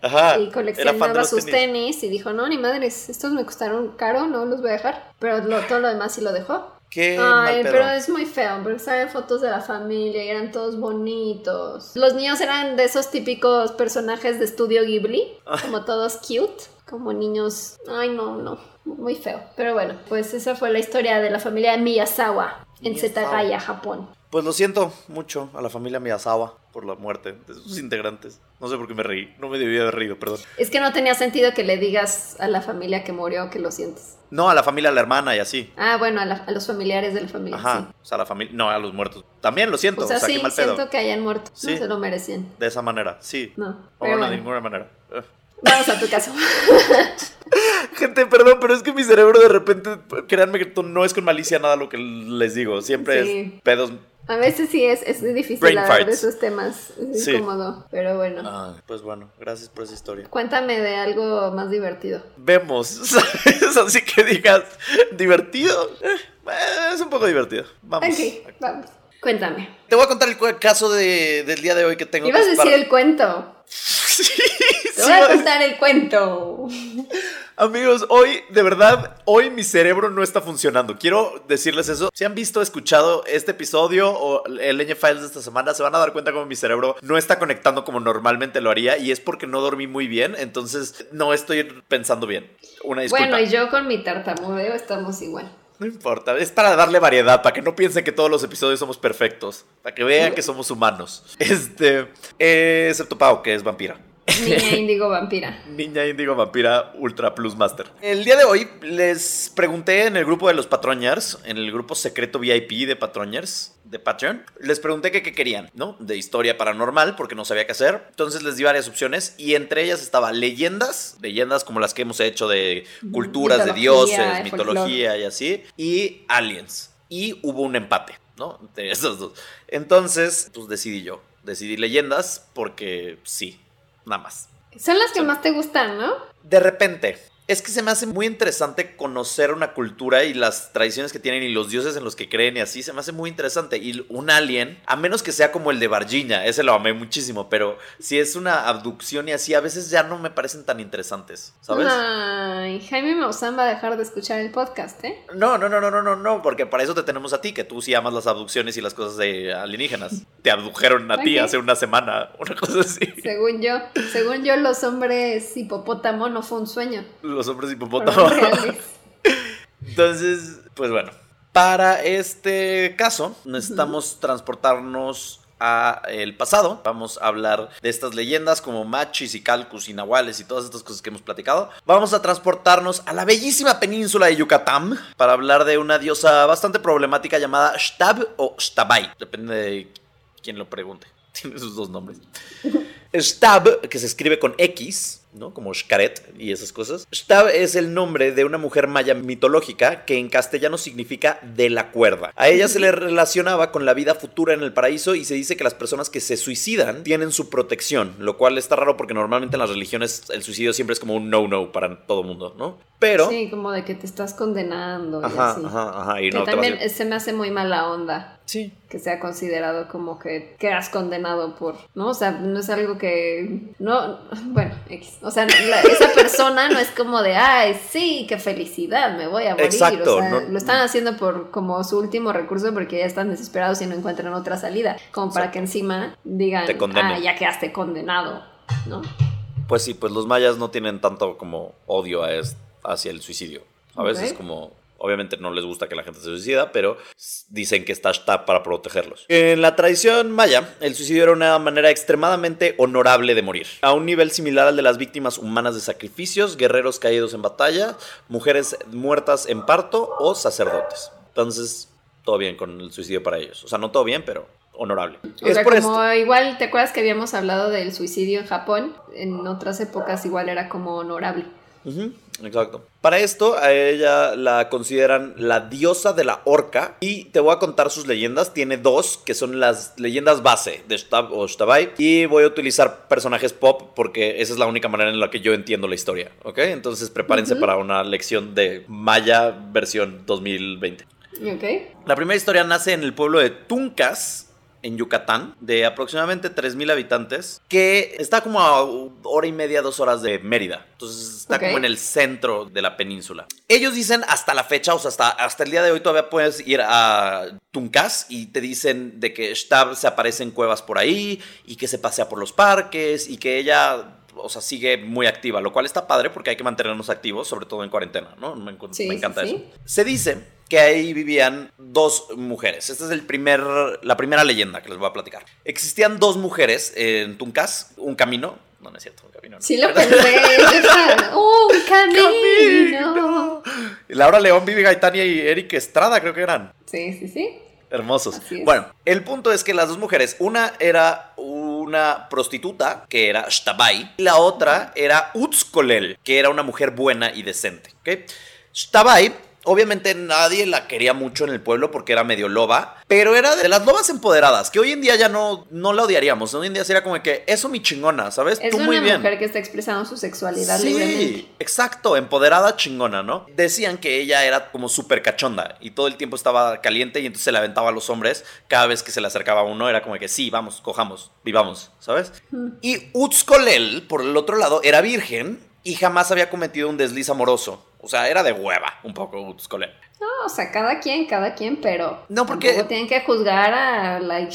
Ajá. y coleccionaba sus tenis. tenis. y dijo, no, ni madres, estos me costaron caro, no los voy a dejar. Pero lo- todo lo demás sí lo dejó. Qué Ay, pero es muy feo, porque salen fotos de la familia y eran todos bonitos. Los niños eran de esos típicos personajes de estudio Ghibli, Ah. como todos cute, como niños. Ay, no, no, muy feo. Pero bueno, pues esa fue la historia de la familia Miyazawa en. Setagaya, Japón. Pues lo siento mucho a la familia Miyazawa por la muerte de sus integrantes. No sé por qué me reí. No me debía haber reído, perdón. Es que no tenía sentido que le digas a la familia que murió que lo sientes. No, a la familia, a la hermana y así. Ah, bueno, a, la- a los familiares de la familia. Ajá. O sea, a la familia. No, a los muertos. También lo siento. O sea, sí, qué mal pedo. siento que hayan muerto. Sí. No se lo merecían. De esa manera, sí. No. O de ninguna manera. Ugh. Vamos a tu caso. (laughs) Gente, perdón, pero es que mi cerebro de repente, créanme que no es con malicia nada lo que les digo. Siempre Sí. es pedos. A veces sí es, es difícil hablar de esos temas. Es Sí. incómodo. Pero bueno. Ah, pues bueno, gracias por esa historia. Cuéntame de algo más divertido. Vemos, (laughs) ¿sabes? Así que digas, divertido. Eh, es un poco divertido. Vamos. Ok, vamos. Cuéntame. Te voy a contar el caso de- del día de hoy que tengo. Ibas a decir el cuento. (laughs) Sí, Te voy a contar el cuento. (laughs) Amigos, hoy, de verdad, hoy mi cerebro no está funcionando. Quiero decirles eso. Si han visto, escuchado este episodio o el Leña Files de esta semana, se van a dar cuenta como mi cerebro no está conectando como normalmente lo haría y es porque no dormí muy bien, entonces no estoy pensando bien. Una disculpa. Bueno, y yo con mi tartamudeo estamos igual. No importa, es para darle variedad, para que no piensen que todos los episodios somos perfectos, para que vean que somos humanos. Este, eh, excepto Pau, que es vampira. (laughs) Niña índigo vampira. Niña Índigo Vampira Ultra Plus Master. El día de hoy les pregunté en el grupo de los Patroñers, en el grupo secreto VIP de Patroñers, de Patreon, les pregunté que qué querían, ¿no? De historia paranormal, porque no sabía qué hacer. Entonces les di varias opciones y entre ellas estaba leyendas, leyendas como las que hemos hecho de culturas, de dioses, de mitología y así, y aliens. Y hubo un empate, ¿no? Entre (laughs) esos dos. Entonces, pues decidí yo. Decidí leyendas porque sí, nada más. Son las que más te gustan, ¿no? De repente, es que se me hace muy interesante conocer una cultura y las tradiciones que tienen y los dioses en los que creen y así, se me hace muy interesante. Y un alien, a menos que sea como el de Varginha, ese lo amé muchísimo, pero si es una abducción y así, a veces ya no me parecen tan interesantes, ¿sabes? Ay, Jaime Maussan va a dejar de escuchar el podcast, ¿eh? No, no, no, no, no, no, no, porque para eso te tenemos a ti, que tú sí amas las abducciones y las cosas de alienígenas. Te abdujeron a ti hace una semana, una cosa así. Según yo, según yo, los hombres hipopótamo no fue un sueño. Los hombres hipopótamos. (laughs) Entonces, pues bueno, para este caso necesitamos transportarnos a el pasado. Vamos a hablar de estas leyendas como machis y calcus y nahuales y todas estas cosas que hemos platicado. Vamos a transportarnos a la bellísima península de Yucatán para hablar de una diosa bastante problemática llamada Shtab o Shtabai, depende de quién lo pregunte. (laughs) Tiene sus dos nombres. (laughs) Shtab, que se escribe con X, ¿no? Como Xcaret y esas cosas. Shtab es el nombre de una mujer maya mitológica que en castellano significa de la cuerda. A ella se le relacionaba con la vida futura en el paraíso y se dice que las personas que se suicidan tienen su protección, lo cual está raro porque normalmente en las religiones el suicidio siempre es como un no-no para todo mundo, ¿no? Pero... Sí, como de que te estás condenando. y Ajá, así. ajá, ajá. Y Que no te vas a también se me hace muy mala onda Sí. que sea considerado como que quedas condenado por, ¿no? O sea, no es algo que, no, bueno, X. O sea, la- esa persona no es como de, ay, sí, qué felicidad, me voy a morir. Exacto, o sea, no- lo están haciendo por como su último recurso porque ya están desesperados y no encuentran otra salida, como para Exacto. que encima digan, Te ah, ya quedaste condenado, ¿no? Pues sí, pues los mayas no tienen tanto como odio a es- hacia el suicidio. A veces como, obviamente no les gusta que la gente se suicida, pero dicen que está Shtab para protegerlos. En la tradición maya, el suicidio era una manera extremadamente honorable de morir. A un nivel similar al de las víctimas humanas de sacrificios, guerreros caídos en batalla, mujeres muertas en parto o sacerdotes. Entonces, todo bien con el suicidio para ellos. O sea, no todo bien, pero honorable. O es sea, por como esto. igual, ¿te acuerdas que habíamos hablado del suicidio en Japón? En otras épocas igual era como honorable. Ujú, exacto. Para esto, a ella la consideran la diosa de la horca. Y te voy a contar sus leyendas. Tiene dos, que son las leyendas base de Shtab o Shtabai. Y voy a utilizar personajes pop porque esa es la única manera en la que yo entiendo la historia. ¿Ok? Entonces prepárense para una lección de Maya versión 2020. ¿Ok? La primera historia nace en el pueblo de Tuncas, en Yucatán de aproximadamente 3.000 habitantes que está como a hora y media, dos horas de Mérida. Entonces está como en el centro de la península. Ellos dicen hasta la fecha, o sea, hasta, hasta el día de hoy todavía puedes ir a Tuncas y te dicen de que Stab se aparece en cuevas por ahí y que se pasea por los parques y que ella... O sea, sigue muy activa, lo cual está padre porque hay que mantenernos activos, sobre todo en cuarentena, ¿no? Me, encu- Sí, me encanta sí, eso. sí. Se dice que ahí vivían dos mujeres. Esta es el primer, la primera leyenda que les voy a platicar. Existían dos mujeres en Tuncas, un camino. No, no es cierto, un camino. no. Sí lo pensé. deja- (laughs) ¡Un camino! Laura León, Vivi Gaitania y Eric Estrada creo que eran. Sí, sí, sí. Hermosos. Bueno, el punto es que las dos mujeres, una era una prostituta, que era Shtabai, y la otra era Utskolel, que era una mujer buena y decente. ¿ok? Shtabai, obviamente nadie la quería mucho en el pueblo porque era medio loba, pero era de las lobas empoderadas, que hoy en día ya no, no la odiaríamos. Hoy en día sería como que, eso mi chingona, ¿sabes? Es Tú una muy bien. mujer que está expresando su sexualidad Sí, libremente. exacto, empoderada chingona, ¿no? Decían que ella era como súper cachonda y todo el tiempo estaba caliente y entonces se le aventaba a los hombres cada vez que se le acercaba a uno, era como que sí, vamos, cojamos, vivamos, ¿sabes? Y Utskolel, por el otro lado, era virgen y jamás había cometido un desliz amoroso. O sea, era de hueva un poco Utskolel. No, o sea, cada quien, cada quien, pero. No, porque- tienen que juzgar a la.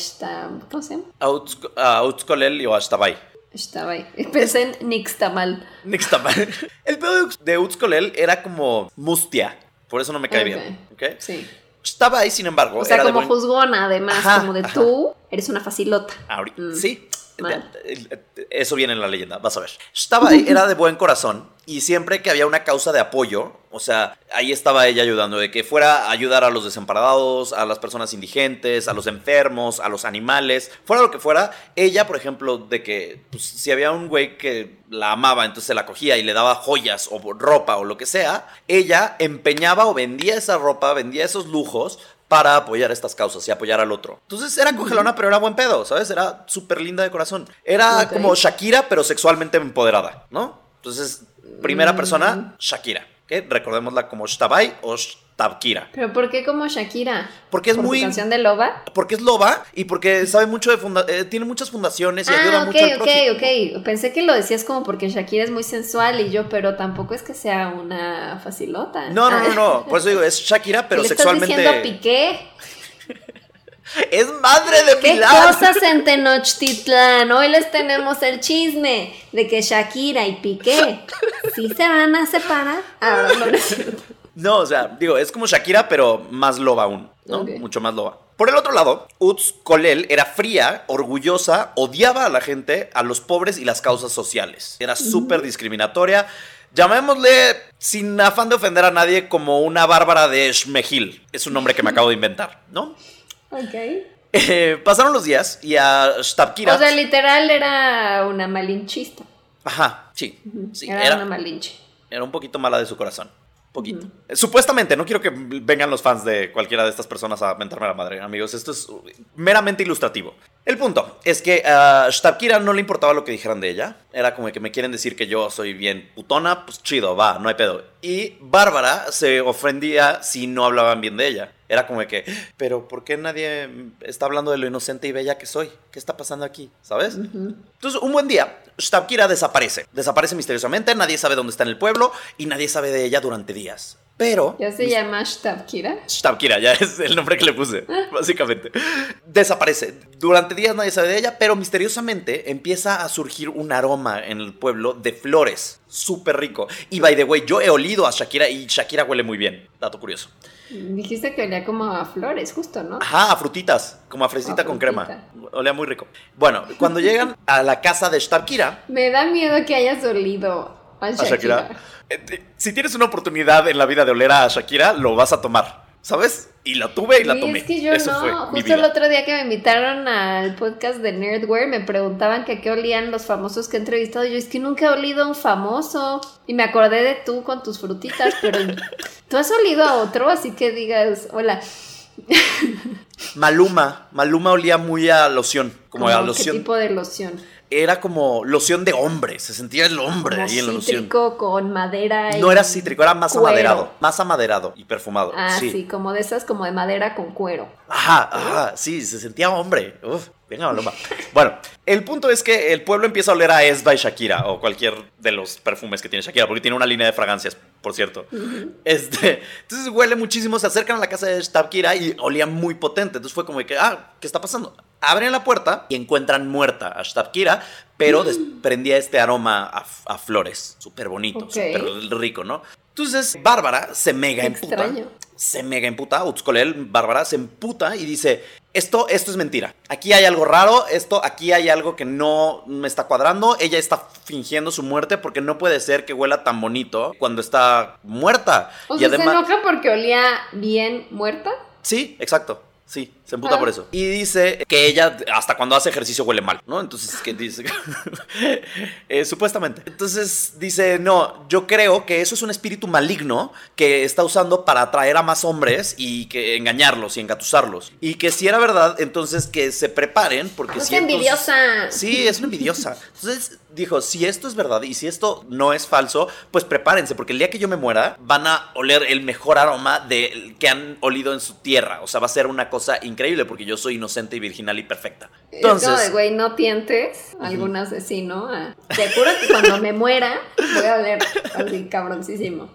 ¿Cómo se llama? A, Utsk- a Utskolel y a Ashtabai. Estaba ahí. (laughs) Pensé en Nixtamal. Nixtamal. (laughs) El pedo de de Utskolel era como mustia. Por eso no me cae bien. ¿ok? Sí. Estaba ahí, sin embargo. O sea, era de como buen- juzgona, además, Ajá, como de ajá. tú eres una facilota. Ahorita, Mm, sí. De- Eso viene en la leyenda, vas a ver. Estaba ahí, era de buen corazón y siempre que había una causa de apoyo, o sea, ahí estaba ella ayudando, de que fuera a ayudar a los desamparados, a las personas indigentes, a los enfermos, a los animales, fuera lo que fuera, ella, por ejemplo, de que pues, si había un güey que la amaba, entonces se la cogía y le daba joyas o ropa o lo que sea, ella empeñaba o vendía esa ropa, vendía esos lujos para apoyar estas causas y apoyar al otro. Entonces era cogelona, pero era buen pedo, ¿sabes? Era súper linda de corazón. Era como Shakira, pero sexualmente empoderada, ¿no? Entonces, primera Mm. persona, Shakira. ¿ok? Recordémosla como Shtabai o Shtabkira. ¿Pero por qué como Shakira? Porque es ¿Por muy... canción de Loba? Porque es loba y porque sabe mucho de... funda- eh, tiene muchas fundaciones y ayuda Ah, ok, mucho al ok, prójimo. ok. Pensé que lo decías como porque Shakira es muy sensual y yo, pero tampoco es que sea una facilota. No, no, no, Ah. no. Por eso digo, es Shakira, pero ¿Le sexualmente... estás diciendo Piqué? (laughs) Es madre de ¿Qué Pilar. cosas en (laughs) Tenochtitlán? Hoy les tenemos el chisme de que Shakira y Piqué sí se van a separar. Ah, no, no cierto. No, o sea, digo, es como Shakira, pero más loba aún, ¿no? Mucho más loba. Por el otro lado, Uts Kolel era fría, orgullosa, odiaba a la gente, a los pobres y las causas sociales. Era súper discriminatoria. Llamémosle, sin afán de ofender a nadie, como una bárbara de Shmehil. Es un nombre que me acabo de inventar, ¿no? Ok. (laughs) Eh, pasaron los días y a Shtabkira... O sea, literal era una malinchista. Ajá, sí. sí era, era, una malinche. Era un poquito mala de su corazón. Poquito. Eh, Supuestamente, no quiero que vengan los fans de cualquiera de estas personas a mentarme a la madre, amigos. Esto es uh, meramente ilustrativo. El punto es que a Shtabkira no le importaba lo que dijeran de ella. Era como que me quieren decir que yo soy bien putona, pues chido, va, no hay pedo. Y Bárbara se ofendía si no hablaban bien de ella. Era como que, pero ¿por qué nadie está hablando de lo inocente y bella que soy? ¿Qué está pasando aquí? ¿Sabes? Entonces, un buen día, Shtabkira desaparece. Desaparece misteriosamente, nadie sabe dónde está en el pueblo y nadie sabe de ella durante días. Pero... ¿Ya se llama Shtabkira? Shtabkira, ya es el nombre que le puse, (laughs) básicamente. Desaparece. Durante días nadie sabe de ella, pero misteriosamente empieza a surgir un aroma en el pueblo de flores. Súper rico. Y by the way, yo he olido a Shakira y Shakira huele muy bien. Dato curioso. Dijiste que olía como a flores, justo, ¿no? Ajá, a frutitas, como a fresita A con crema. Olía muy rico. Bueno, cuando llegan a la casa de Shtabkira, Me da miedo que hayas olido a Shakira. Shakira. eh, Si tienes una oportunidad en la vida de oler a Shakira, lo vas a tomar, ¿sabes? Y la tuve y la tomé. es que yo Eso no. fue mi Justo el otro día que me invitaron al podcast de Nerdware, me preguntaban que a qué olían los famosos que he entrevistado. Yo es que nunca he olido a un famoso. Y me acordé de tú con tus frutitas, pero (laughs) tú has olido a otro, así que digas, hola. (laughs) Maluma, Maluma olía muy a loción, como a ¿Qué loción. tipo de loción? Era como loción de hombre. Se sentía el hombre Como ahí en la loción. cítrico con madera y No era cítrico, era más cuero. amaderado. Más amaderado y perfumado. Ah, sí. sí. como de esas como de madera con cuero. Ajá, ajá, sí, se sentía hombre. Uf, venga, Maluma. Bueno, el punto es que el pueblo empieza a oler a Esba y Shakira, o cualquier de los perfumes que tiene Shakira, porque tiene una línea de fragancias, por cierto. este, entonces huele muchísimo, se acercan a la casa de Shakira y olía muy potente. Entonces fue como que, ah, ¿qué está pasando? Abren la puerta y encuentran muerta a Shakira, pero desprendía este aroma a, a flores. Súper bonito, Ok. súper rico, ¿no? Entonces, Bárbara se mega emputa extraño. se mega emputa, Utskolel, Bárbara, se emputa y dice, esto, esto es mentira. Aquí hay algo raro, esto, aquí hay algo que no me está cuadrando. Ella está fingiendo su muerte porque no puede ser que huela tan bonito cuando está muerta. O y sea, ¿se enoja porque olía bien muerta? Sí, exacto. Sí, se emputa Ah. por eso. Y dice que ella hasta cuando hace ejercicio huele mal, ¿no? Entonces, que dice? (laughs) Eh, supuestamente. Entonces dice, no, yo creo que eso es un espíritu maligno que está usando para atraer a más hombres y que engañarlos y engatusarlos. Y que si era verdad, entonces que se preparen porque Es si entonces- envidiosa. Sí, es una envidiosa. Entonces dijo, si esto es verdad y si esto no es falso, pues prepárense, porque el día que yo me muera van a oler el mejor aroma de que han olido en su tierra. O sea, va a ser una cosa increíble porque yo soy inocente y virginal y perfecta. Entonces, güey, no tientes algún asesino. ah. Te juro que cuando me muera voy a oler así cabroncísimo.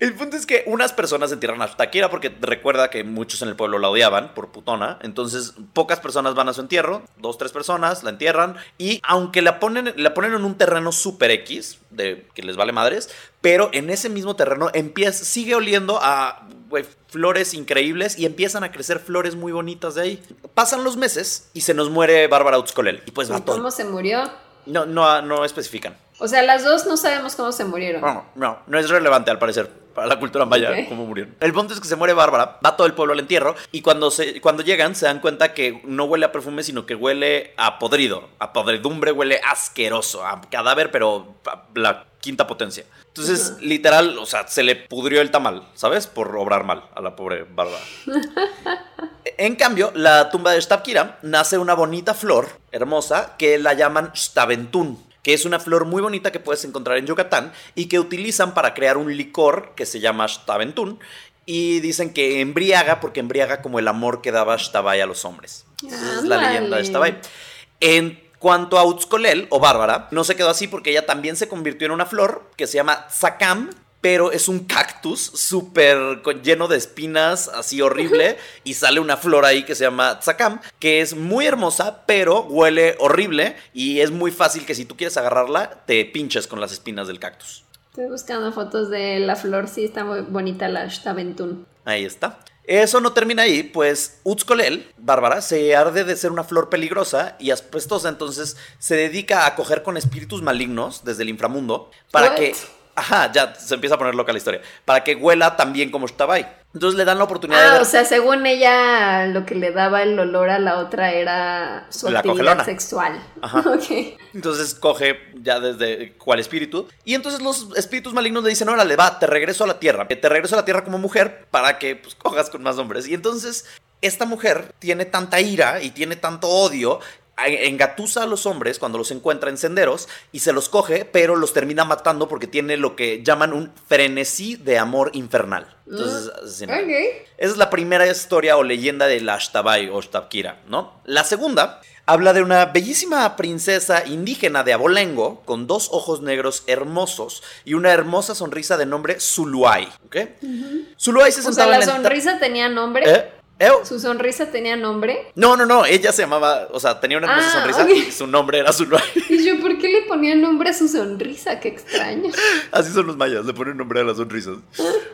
El punto es que unas personas entierran a Shakira porque recuerda que muchos en el pueblo la odiaban por putona. Entonces, pocas personas van a su entierro, dos, tres personas la entierran y aunque la ponen, la ponen en un terreno super X, de que les vale madres, pero en ese mismo terreno empieza, sigue oliendo a flores increíbles y empiezan a crecer flores muy bonitas de ahí. Pasan los meses y se nos muere Bárbara Utskolel. Y pues va ¿Y todo. cómo se murió? No, no, no especifican. O sea, las dos no sabemos cómo se murieron. No, no, no es relevante al parecer para la cultura maya cómo murieron. El punto es que se muere Bárbara, va todo el pueblo al entierro y cuando, se, cuando llegan se dan cuenta que no huele a perfume, sino que huele a podrido, a podredumbre, huele asqueroso, a cadáver, pero a la quinta potencia. Entonces, literal, o sea, se le pudrió el tamal, ¿sabes? Por obrar mal a la pobre Bárbara. (laughs) En cambio, la tumba de Shtabkira nace una bonita flor hermosa que la llaman Shtabentún, que es una flor muy bonita que puedes encontrar en Yucatán y que utilizan para crear un licor que se llama Shtabentún y dicen que embriaga porque embriaga como el amor que daba Shtabai a los hombres. Esa es la leyenda de Shtabai. En cuanto a Utskolel o Bárbara, no se quedó así porque ella también se convirtió en una flor que se llama Tzakam, pero es un cactus súper lleno de espinas, así horrible, y sale una flor ahí que se llama Tzakam, que es muy hermosa, pero huele horrible y es muy fácil que si tú quieres agarrarla, te pinches con las espinas del cactus. Estoy buscando fotos de la flor, sí está muy bonita la Staventún. Ahí está. Eso no termina ahí, pues Utskolel, Bárbara, se arde de ser una flor peligrosa y aspestosa, entonces se dedica a coger con espíritus malignos desde el inframundo para que... Ajá, ya se empieza a poner loca la historia. Para que huela tan bien como Shtabai. Entonces le dan la oportunidad de Ah, ver... o sea, según ella, lo que le daba el olor a la otra era su La actividad cogelona. sexual. Ajá. (laughs) Ok. Entonces coge ya desde cuál espíritu. Y entonces los espíritus malignos le dicen, órale, va, te regreso a la tierra. Te regreso a la tierra como mujer para que pues, cojas con más hombres. Y entonces esta mujer tiene tanta ira y tiene tanto odio. Engatusa a los hombres cuando los encuentra en senderos y se los coge, pero los termina matando porque tiene lo que llaman un frenesí de amor infernal. Entonces. Esa es la primera historia o leyenda de la Ashtabai o Shtabkira, ¿no? La segunda habla de una bellísima princesa indígena de Abolengo con dos ojos negros hermosos y una hermosa sonrisa de nombre Zuluay, ¿ok? Zuluay se O sea, sentaba la en sonrisa tenía nombre. ¿Eh? ¿Ew? Su sonrisa tenía nombre. No, no, no, ella se llamaba, o sea, tenía una hermosa Ah, sonrisa y su nombre era Zuluay. (laughs) Y yo, ¿por qué le ponía nombre a su sonrisa? Qué extraño. Así son los mayas, le ponen nombre a las sonrisas.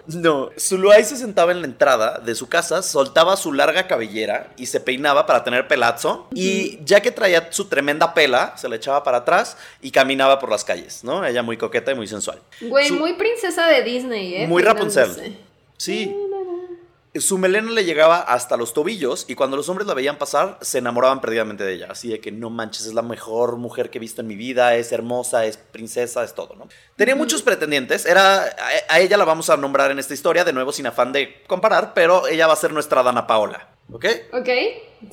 No, Zuluay se sentaba en la entrada de su casa, soltaba su larga cabellera y se peinaba para tener pelazo. Y ya que traía su tremenda pela, se la echaba para atrás y caminaba por las calles, ¿no? Ella muy coqueta y muy sensual. Güey, Su- muy princesa de Disney, ¿eh? Muy Rapunzel. Sí. Su melena le llegaba hasta los tobillos y cuando los hombres la veían pasar se enamoraban perdidamente de ella. Así de que no manches, es la mejor mujer que he visto en mi vida, es hermosa, es princesa, es todo, ¿no? Tenía muchos pretendientes, era, a, ella la vamos a nombrar en esta historia, de nuevo sin afán de comparar, pero ella va a ser nuestra Dana Paola. ¿Ok? Ok,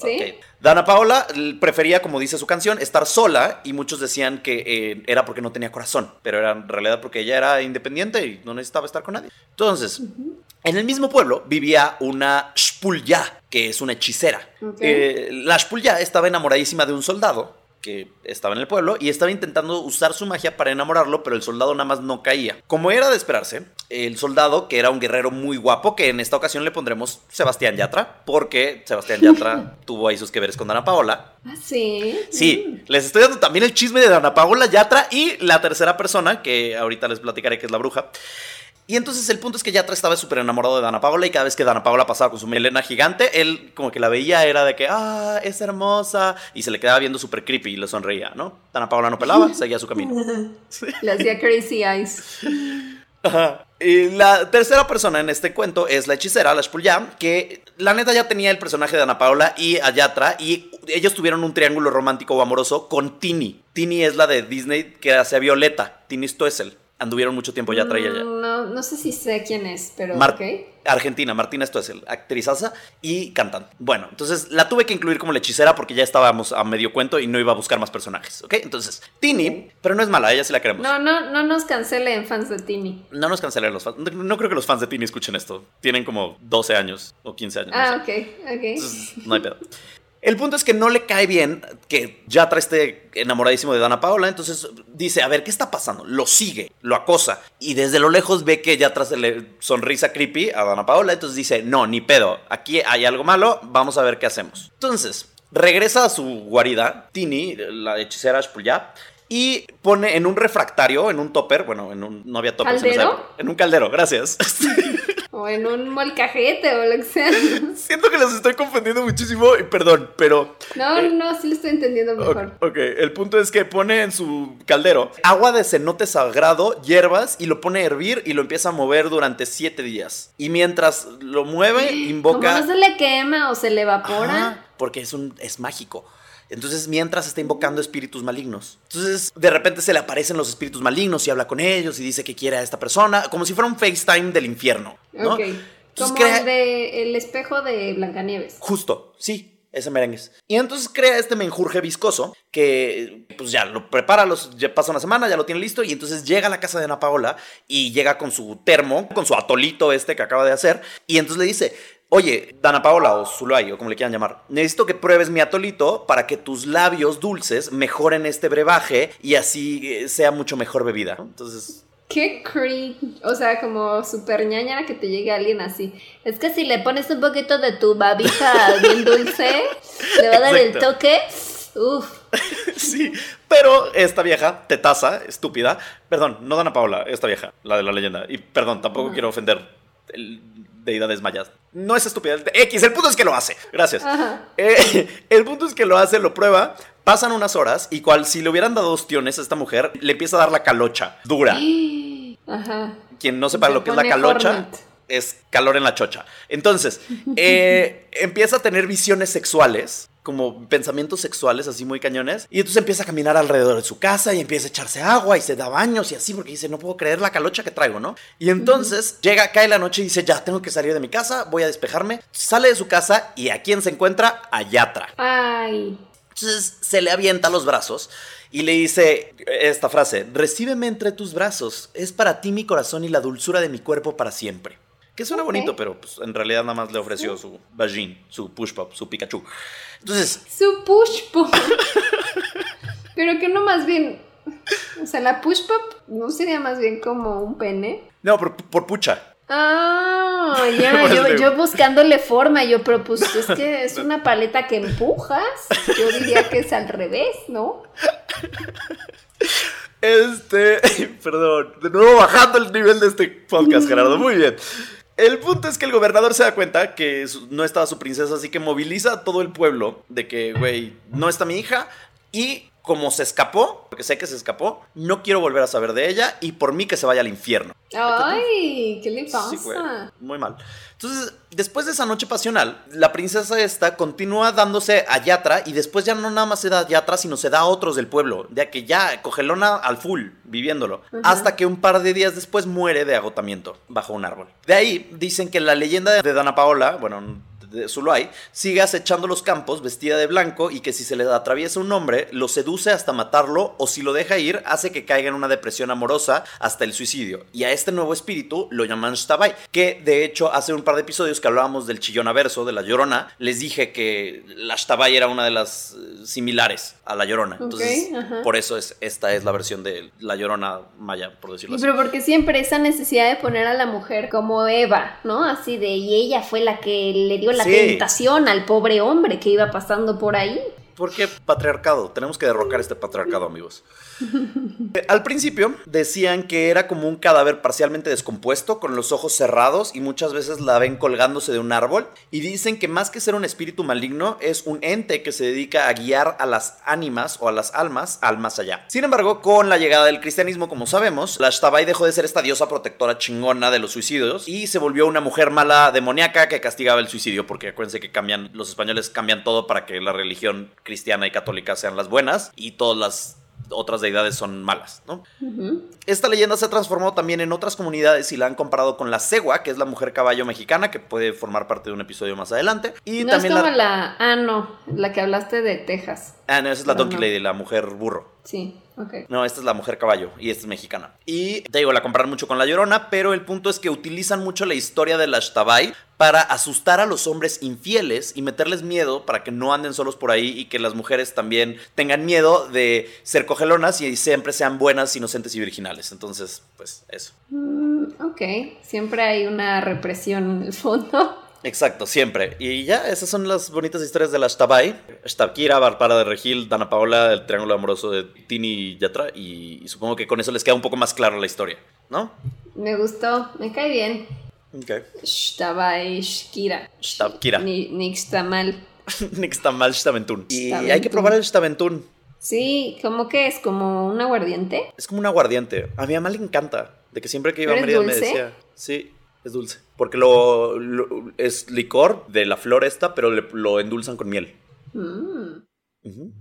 sí. Ok. Dana Paola prefería, como dice su canción, estar sola y muchos decían que eh, era porque no tenía corazón, pero era en realidad porque ella era independiente y no necesitaba estar con nadie. Entonces, en el mismo pueblo vivía una Shpulya, que es una hechicera. Eh, la Shpulya estaba enamoradísima de un soldado que estaba en el pueblo y estaba intentando usar su magia para enamorarlo, pero el soldado nada más no caía. Como era de esperarse, el soldado, que era un guerrero muy guapo, que en esta ocasión le pondremos Sebastián Yatra, porque Sebastián Yatra (laughs) tuvo ahí sus que veres con Dana Paola. Ah, sí. Sí, les estoy dando también el chisme de Dana Paola Yatra y la tercera persona, que ahorita les platicaré que es la bruja. Y entonces el punto es que Yatra estaba súper enamorado de Dana Paola y cada vez que Dana Paola pasaba con su melena gigante, él como que la veía, era de que, ah, es hermosa, y se le quedaba viendo súper creepy y le sonreía, ¿no? Dana Paola no pelaba, (laughs) seguía su camino. (laughs) Le hacía crazy eyes. Ajá. Y la tercera persona en este cuento es la hechicera, la Shpulya, que la neta ya tenía el personaje de Ana Paola y a Yatra y ellos tuvieron un triángulo romántico o amoroso con Tini. Tini es la de Disney que hace a Violeta, Tini Stoessel. Anduvieron mucho tiempo Yatra y ella. Mm, No, no sé si sé quién es, pero Mar- ok. Argentina, Martina Stoessel, actrizaza y cantante. Bueno, entonces la tuve que incluir como la hechicera porque ya estábamos a medio cuento y no iba a buscar más personajes, ¿ok? Entonces, Tini, pero no es mala, ella sí la queremos. No, no, no nos cancelen fans de Tini. No nos cancelen los fans. No, no creo que los fans de Tini escuchen esto. Tienen como 12 años o 15 años. no Ah, sé. ok, ok. Entonces, no hay pedo. El punto es que no le cae bien que Yatra esté enamoradísimo de Dana Paola, entonces dice, a ver, ¿qué está pasando? Lo sigue, lo acosa, y desde lo lejos ve que Yatra se le sonrisa creepy a Dana Paola, entonces dice, no, ni pedo, aquí hay algo malo, vamos a ver qué hacemos. Entonces, regresa a su guarida, Tini, la hechicera Shpulya, y pone en un refractario, en un topper, bueno, en un, no había topper. ¿Caldero? en un caldero, gracias. (laughs) O en un molcajete o lo que sea. (laughs) Siento que los estoy confundiendo muchísimo y perdón, pero... No, no, sí lo estoy entendiendo mejor. ok, el punto es que pone en su caldero agua de cenote sagrado, hierbas y lo pone a hervir y lo empieza a mover durante siete días. Y mientras lo mueve, (gasps) Como invoca... no se le quema o se le evapora. Ajá, porque es, un, es mágico. Entonces, mientras está invocando espíritus malignos. Entonces, de repente se le aparecen los espíritus malignos y habla con ellos y dice que quiere a esta persona, como si fuera un FaceTime del infierno. ¿no? Ok. Entonces, Como crea- el de el espejo de Blancanieves. Justo, sí, ese merengues. Y entonces crea este menjurje viscoso que pues ya lo prepara, los, ya pasa una semana, ya lo tiene listo y entonces llega a la casa de Ana Paola y llega con su termo, con su atolito este que acaba de hacer y entonces le dice, oye, Dana Paola o Zulay o como le quieran llamar, necesito que pruebes mi atolito para que tus labios dulces mejoren este brebaje y así eh, sea mucho mejor bebida. ¿no? Entonces... Qué creep. O sea, como super ñañara que te llegue alguien así. Es que si le pones un poquito de tu babita (laughs) bien dulce, le va a dar el toque. Uf. (laughs) Sí, pero esta vieja, tetaza, estúpida, perdón, no Dana Paola, esta vieja, la de la leyenda, y perdón, tampoco quiero ofender el, deidades mayas. No es estúpida, X, el punto es que lo hace, gracias. Eh, (laughs) el punto es que lo hace, lo prueba, pasan unas horas, y cual si le hubieran dado ostiones a esta mujer, le empieza a dar la calocha, dura. (gasps) Ajá. Quien no sepa Se lo que es la calocha, hornet. Es calor en la chocha. Entonces, eh, (laughs) empieza a tener visiones sexuales, como pensamientos sexuales así muy cañones, y entonces empieza a caminar alrededor de su casa y empieza a echarse agua y se da baños y así, porque dice, no puedo creer la calocha que traigo, ¿no? Y entonces llega, cae la noche y dice, ya, tengo que salir de mi casa, voy a despejarme. Sale de su casa y ¿a quién se encuentra? A Yatra. Ay. Entonces se le avienta los brazos y le dice esta frase, recíbeme entre tus brazos, es para ti mi corazón y la dulzura de mi cuerpo para siempre. Que suena bonito, pero pues, en realidad nada más le ofreció su vagin, su push pop, su Pikachu. Entonces, Su push pop. Pero que no más bien. O sea, la push pop no sería más bien como un pene. no, por, por pucha. Ah, (laughs) ya, yo, yo buscándole forma, yo propuse, es que es una paleta que empujas. Yo diría que es al revés, ¿no? Este, (laughs) perdón, de nuevo bajando el nivel de este podcast, Gerardo. Muy bien. El punto es que el gobernador se da cuenta que no estaba su princesa, así que moviliza a todo el pueblo de que, güey, no está mi hija y como se escapó, porque sé que se escapó, no quiero volver a saber de ella y por mí que se vaya al infierno. Ay, ¿qué le pasa? Sí, güey, muy mal. Entonces, después de esa noche pasional, la princesa esta continúa dándose a Yatra y después ya no nada más se da a Yatra, sino se da a otros del pueblo, de que ya cogelona al full, viviéndolo, hasta que un par de días después muere de agotamiento bajo un árbol. De ahí dicen que la leyenda de Dana Paola, bueno, de Zuluay, sigue acechando los campos vestida de blanco y que si se le atraviesa un hombre, lo seduce hasta matarlo o si lo deja ir, hace que caiga en una depresión amorosa hasta el suicidio. Y a este nuevo espíritu lo llaman Shtabai, que de hecho hace un par de episodios que hablábamos del chillón averso, de la llorona, les dije que la Shtabai era una de las eh, similares a la llorona. Entonces, por eso es, esta es la versión de la llorona maya, por decirlo Y así. pero porque siempre esa necesidad de poner a la mujer como Eva, ¿no? Así de, y ella fue la que le dio la Sí. tentación al pobre hombre que iba pasando por ahí. ¿Por qué patriarcado? Tenemos que derrocar este patriarcado, amigos. Eh, Al principio decían que era como un cadáver parcialmente descompuesto, con los ojos cerrados y muchas veces la ven colgándose de un árbol. Y dicen que más que ser un espíritu maligno, es un ente que se dedica a guiar a las ánimas o a las almas al más allá. Sin embargo, con la llegada del cristianismo, como sabemos, la Shtabai dejó de ser esta diosa protectora chingona de los suicidios y se volvió una mujer mala demoníaca que castigaba el suicidio, porque acuérdense que cambian, los españoles cambian todo para que la religión cristiana y católica sean las buenas y todas las otras deidades son malas, ¿no? Esta leyenda se ha transformado también en otras comunidades y la han comparado con la cegua, que es la mujer caballo mexicana, que puede formar parte de un episodio más adelante. Y no también es como la... la... Ah, no, la que hablaste de Texas. Ah, no, esa es la Pero Donkey no. Lady, la mujer burro. Sí, ok. No, esta es la mujer caballo y esta es mexicana. Y te digo, la comparan mucho con la llorona, pero el punto es que utilizan mucho la historia de la Shtabai para asustar a los hombres infieles y meterles miedo para que no anden solos por ahí y que las mujeres también tengan miedo de ser cogelonas y siempre sean buenas, inocentes y virginales. Entonces, pues eso. Mm, ok, siempre hay una represión en el fondo. Exacto, siempre. Y ya, esas son las bonitas historias de la Shtabai. Shtabkira, Bárbara de Regil, Dana Paola, el triángulo amoroso de Tini y Yatra. Y, y supongo que con eso les queda un poco más claro la historia, ¿no? Me gustó, me cae bien. Ok. Shtabai Shkira. Shtabkira. Ni, Nixtamal. (laughs) Nixtamal Shtabentún. Y Shtabentún. hay que probar el Shtabentún. Sí, ¿cómo que es? ¿Como un aguardiente? Es como un aguardiente. A mi mamá le encanta. De que siempre que iba a ¿Pero es Mérida me decía. Sí, es dulce. Porque lo, lo- es licor de la flor esta, pero le- lo endulzan con miel. Mm, Ujú.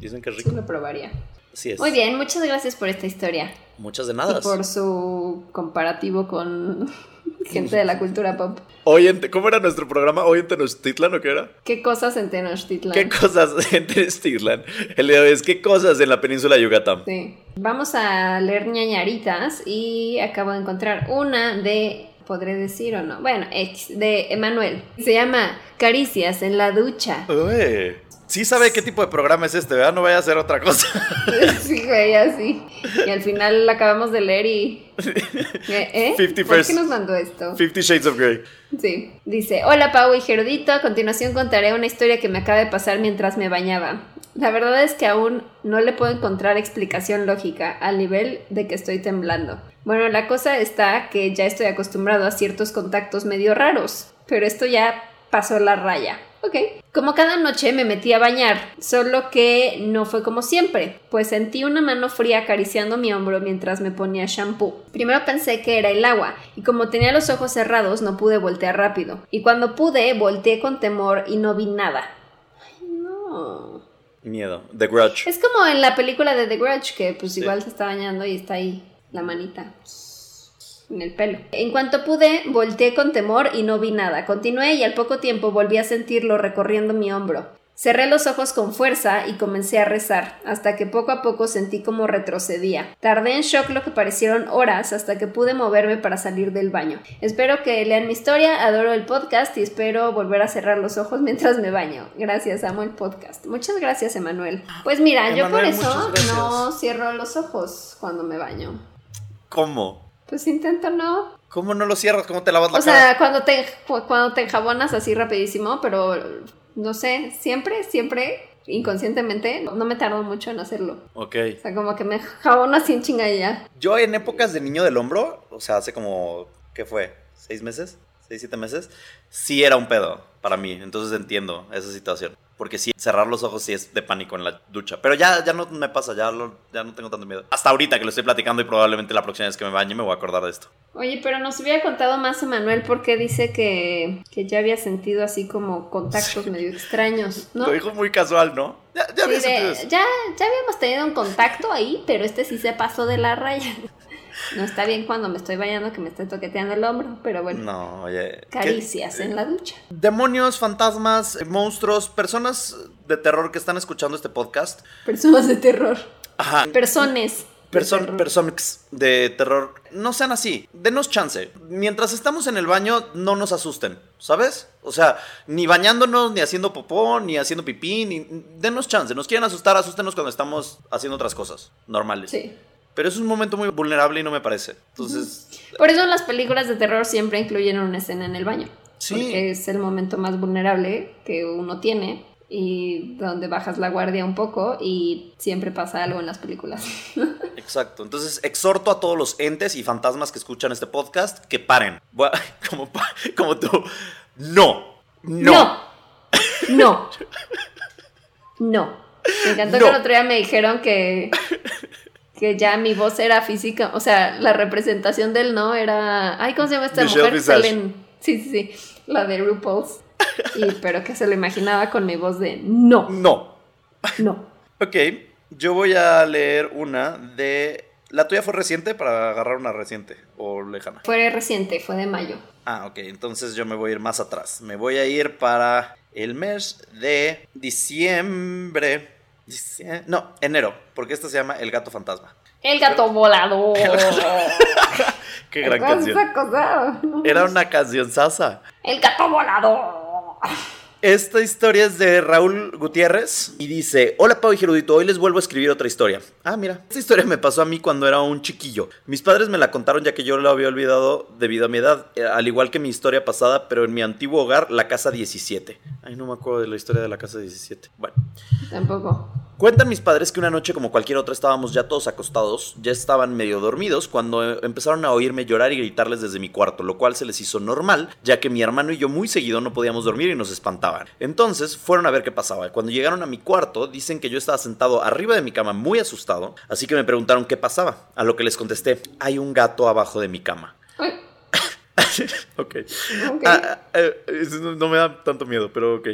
Dicen que es sí rico. lo probaría. Así es. Muy bien, muchas gracias por esta historia. Muchas de nada. Y por su comparativo con (laughs) gente de la cultura pop. Hoy en, ¿Cómo era nuestro programa? ¿Hoy en Tenochtitlan o qué era? ¿Qué cosas en Tenochtitlan? ¿Qué cosas (laughs) en Tenochtitlan? El día de hoy es ¿qué cosas en la península de Yucatán? Sí. Vamos a leer ñañaritas y acabo de encontrar una de, podré decir o no, bueno, X, de Emanuel. Se llama Caricias en la ducha. Uy, sí sabe qué tipo de programa es este, ¿verdad? No vaya a hacer otra cosa. (laughs) Sí, güey, así. Y al final la acabamos de leer y... (laughs) ¿Eh? ¿Eh? 50 ¿Por first. qué nos mandó esto? Fifty Shades of Grey. Sí. Dice, hola Pau y Gerudito, a continuación contaré una historia que me acaba de pasar mientras me bañaba. La verdad es que aún no le puedo encontrar explicación lógica al nivel de que estoy temblando. Bueno, la cosa está que ya estoy acostumbrado a ciertos contactos medio raros, pero esto ya pasó la raya. Ok. Como cada noche me metí a bañar, solo que no fue como siempre, pues sentí una mano fría acariciando mi hombro mientras me ponía shampoo. Primero pensé que era el agua, y como tenía los ojos cerrados no pude voltear rápido. Y cuando pude, volteé con temor y no vi nada. Ay, no. Miedo. The Grudge. Es como en la película de The Grudge, que pues Sí. igual se está bañando y está ahí la manita en el pelo. En cuanto pude, volteé con temor y no vi nada. Continué y al poco tiempo volví a sentirlo recorriendo mi hombro. Cerré los ojos con fuerza y comencé a rezar, hasta que poco a poco sentí como retrocedía. Tardé en shock lo que parecieron horas hasta que pude moverme para salir del baño. Espero que lean mi historia, adoro el podcast y espero volver a cerrar los ojos mientras me baño. Gracias, amo el podcast. Muchas gracias, Emanuel. Pues mira, yo por eso no cierro los ojos cuando me baño. ¿Cómo? Pues intento no. ¿Cómo no lo cierras? ¿Cómo te lavas la O cara? sea, cuando te, cu- cuando te enjabonas así rapidísimo, pero no sé, siempre, siempre, inconscientemente, no me tardo mucho en hacerlo. Ok. O sea, como que me jabono así en chinga y ya. Yo en épocas de niño del hombro, o sea, hace como, ¿qué fue? ¿Seis meses? ¿Seis, siete meses? Sí era un pedo para mí, entonces entiendo esa situación. Porque sí, cerrar los ojos sí es de pánico en la ducha. Pero ya, ya no me pasa, ya, lo- ya no tengo tanto miedo. Hasta ahorita que lo estoy platicando y probablemente la próxima vez que me bañe me voy a acordar de esto. Oye, pero nos hubiera contado más Emanuel porque dice que, que ya había sentido así como contactos medio extraños, ¿no? Lo dijo muy casual, ¿no? Ya, ya Sí, había de- ya, ya habíamos tenido un contacto ahí, pero este sí se pasó de la raya. No está bien cuando me estoy bañando que me esté toqueteando el hombro, pero bueno. No, oye. ¿qué- Caricias en la ducha. Demonios, fantasmas, monstruos, personas de terror que están escuchando este podcast. Personas de terror. Ajá. Personas. Person, de terror, no sean así, denos chance. Mientras estamos en el baño, no nos asusten, ¿sabes? O sea, ni bañándonos, ni haciendo popó, ni haciendo pipí, ni... Denos chance, nos quieren asustar, asústenos cuando estamos haciendo otras cosas normales. Sí. Pero es un momento muy vulnerable y no me parece. Entonces, Por eso las películas de terror siempre incluyen una escena en el baño. Sí. Porque es el momento más vulnerable que uno tiene y donde bajas la guardia un poco y siempre pasa algo en las películas. (laughs) exacto. Entonces, exhorto a todos los entes y fantasmas que escuchan este podcast que paren. (laughs) Como, como tú. No. No. No. No. (laughs) No. Me encantó No. que el otro día me dijeron que, que ya mi voz era física. O sea, la representación del no era. Ay, ¿cómo se llama esta Michelle mujer? Sí, sí, sí. La de RuPaul's. Y, (laughs) pero que se lo imaginaba con mi voz de no, No. no. (laughs) Ok, yo voy a leer una de... ¿La tuya fue reciente para agarrar una reciente o lejana? Fue reciente, fue de mayo. Ah, ok, entonces yo me voy a ir más atrás. Me voy a ir para el mes de diciembre. No, enero, porque esta se llama El Gato Fantasma. El gato volador. (laughs) Qué gran ¿Cómo es canción. cosa? Era una canción sasa. El gato volador. Esta historia es de Raúl Gutiérrez y dice, hola Pau y Gerudito, hoy les vuelvo a escribir otra historia. Ah, mira, esta historia me pasó a mí cuando era un chiquillo. Mis padres me la contaron ya que yo la había olvidado debido a mi edad, eh, al igual que mi historia pasada, pero en mi antiguo hogar, la casa 17. Ay, no me acuerdo de la historia de la casa 17. Bueno. Tampoco. Cuentan mis padres que una noche como cualquier otra estábamos ya todos acostados, ya estaban medio dormidos cuando eh, empezaron a oírme llorar y gritarles desde mi cuarto, lo cual se les hizo normal, ya que mi hermano y yo muy seguido no podíamos dormir y nos espantaban. Entonces fueron a ver qué pasaba. Cuando llegaron a mi cuarto, dicen que yo estaba sentado arriba de mi cama muy asustado, así que me preguntaron qué pasaba, a lo que les contesté, hay un gato abajo de mi cama. (laughs) Ok. ok. Ah, eh, no me da tanto miedo, pero ok.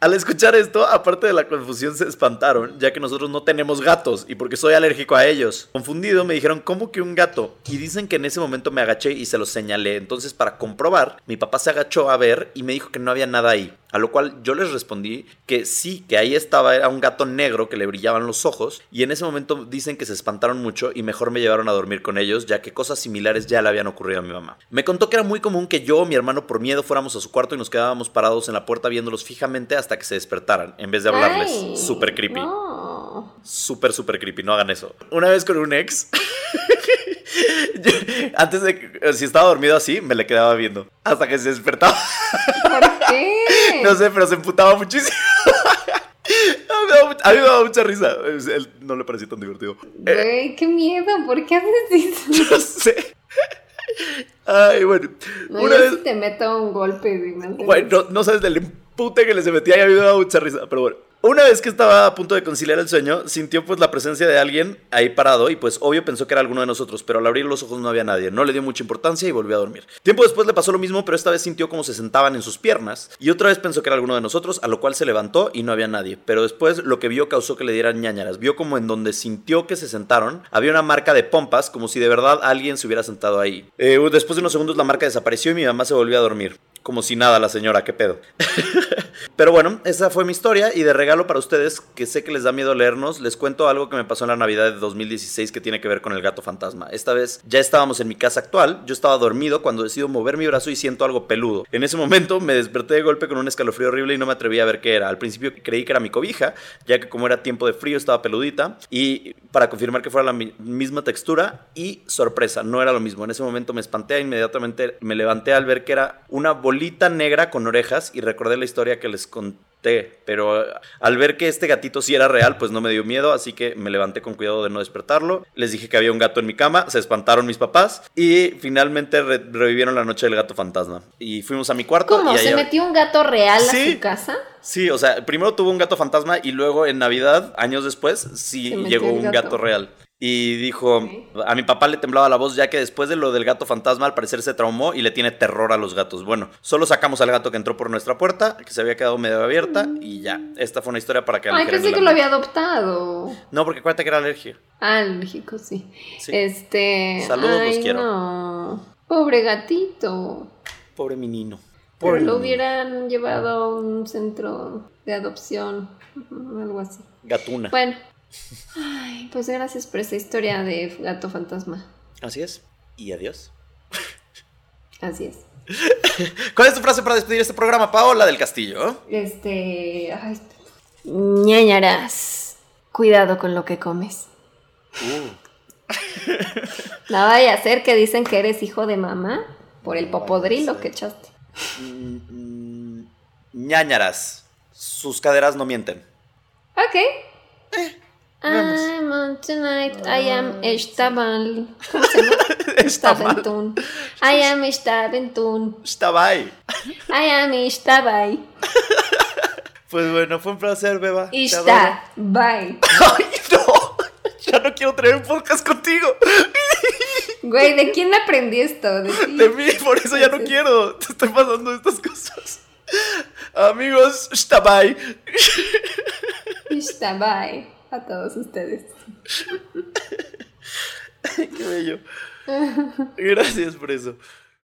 Al escuchar esto, aparte de la confusión, se espantaron, ya que nosotros no tenemos gatos y porque soy alérgico a ellos. Confundido, me dijeron, ¿cómo que un gato? Y dicen que en ese momento me agaché y se los señalé. Entonces, para comprobar, mi papá se agachó a ver y me dijo que no había nada ahí. A lo cual yo les respondí que sí, que ahí estaba, era un gato negro que le brillaban los ojos. Y en ese momento dicen que se espantaron mucho y mejor me llevaron a dormir con ellos, ya que cosas similares ya le habían ocurrido a mi mamá. Me contó que era muy común que yo o mi hermano por miedo fuéramos a su cuarto y nos quedábamos parados en la puerta viéndolos fijamente hasta que se despertaran, en vez de hablarles. Ay, Súper creepy. No. Súper, súper creepy, no hagan eso. Una vez con un ex, (laughs) (laughs) yo- antes de que, si estaba dormido así, me le quedaba viendo. Hasta que se despertaba. ¿Por qué? (laughs) No sé, pero se emputaba muchísimo. (laughs) A mí me daba mucha- risa. Él no le pareció tan divertido. Eh, Güey, qué miedo, ¿por qué haces eso? no sé. Ay, bueno. No, Una vez, sí te meto un golpe. si bueno, no, no sabes del empute que le se metía y a mí me daba mucha risa. Pero bueno. Una vez que estaba a punto de conciliar el sueño, sintió pues la presencia de alguien ahí parado y pues obvio pensó que era alguno de nosotros, pero al abrir los ojos no había nadie, no le dio mucha importancia y volvió a dormir. Tiempo después le pasó lo mismo, pero esta vez sintió como se sentaban en sus piernas y otra vez pensó que era alguno de nosotros, a lo cual se levantó y no había nadie, pero después lo que vio causó que le dieran ñañaras, vio como en donde sintió que se sentaron había una marca de pompas, como si de verdad alguien se hubiera sentado ahí. Eh, después de unos segundos la marca desapareció y mi mamá se volvió a dormir. Como si nada, la señora, qué pedo. (laughs) Pero bueno, esa fue mi historia y de regalo para ustedes, que sé que les da miedo leernos, les cuento algo que me pasó en la Navidad de 2016 que tiene que ver con el gato fantasma. Esta vez ya estábamos en mi casa actual, yo estaba dormido cuando decido mover mi brazo y siento algo peludo. En ese momento me desperté de golpe con un escalofrío horrible y no me atreví a ver qué era. Al principio creí que era mi cobija, ya que como era tiempo de frío estaba peludita y para confirmar que fuera la mi- misma textura y sorpresa, no era lo mismo. En ese momento me espanté inmediatamente me levanté al ver que era una bolita negra con orejas y recordé la historia que les conté, pero eh, al ver que este gatito sí era real, pues no me dio miedo, así que me levanté con cuidado de no despertarlo. Les dije que había un gato en mi cama, se espantaron mis papás y finalmente re- revivieron la noche del gato fantasma. Y fuimos a mi cuarto ¿Cómo? y ¿Se metió un gato real a Sí. su casa? Sí, o sea, primero tuvo un gato fantasma y luego en Navidad, años después, sí llegó un gato. gato real. Y dijo, a mi papá le temblaba la voz ya que después de lo del gato fantasma al parecer se traumó y le tiene terror a los gatos. Bueno, solo sacamos al gato que entró por nuestra puerta, que se había quedado medio abierta y ya. Esta fue una historia para que Ay, pensé que lo había adoptado. No, porque acuérdate que era alergia. Alérgico, sí. Sí. Este. Saludos, los ay, quiero. No. Pobre gatito. Pobre menino. Pero Pobre lo hubieran llevado a un centro de adopción. Algo así. Gatuna. Bueno. Ay, pues gracias por esta historia de gato fantasma. Así es. Y adiós. Así es. ¿Cuál es tu frase para despedir este programa, Paola del Castillo? Este. Ay. ñañaras. Cuidado con lo que comes. No vaya a ser que dicen que eres hijo de mamá por el popodrilo que echaste. Mm, mm, ñañaras. Sus caderas no mienten. Ok. Vemos. I'm on tonight. I am. ¿Cómo se llama? (laughs) Staventun. I am Staventun. Estaba ahí. I am Istabai. (laughs) Pues bueno, fue un placer, Beba. Ista. Bye. ¡Ay, no! Ya no quiero tener un podcast contigo. Güey, ¿de quién aprendí esto? De ti. De mí, por eso ya no quiero. Te estoy pasando estas cosas. Amigos, está bye. Istabai. A todos ustedes. (laughs) Qué bello. Gracias por eso.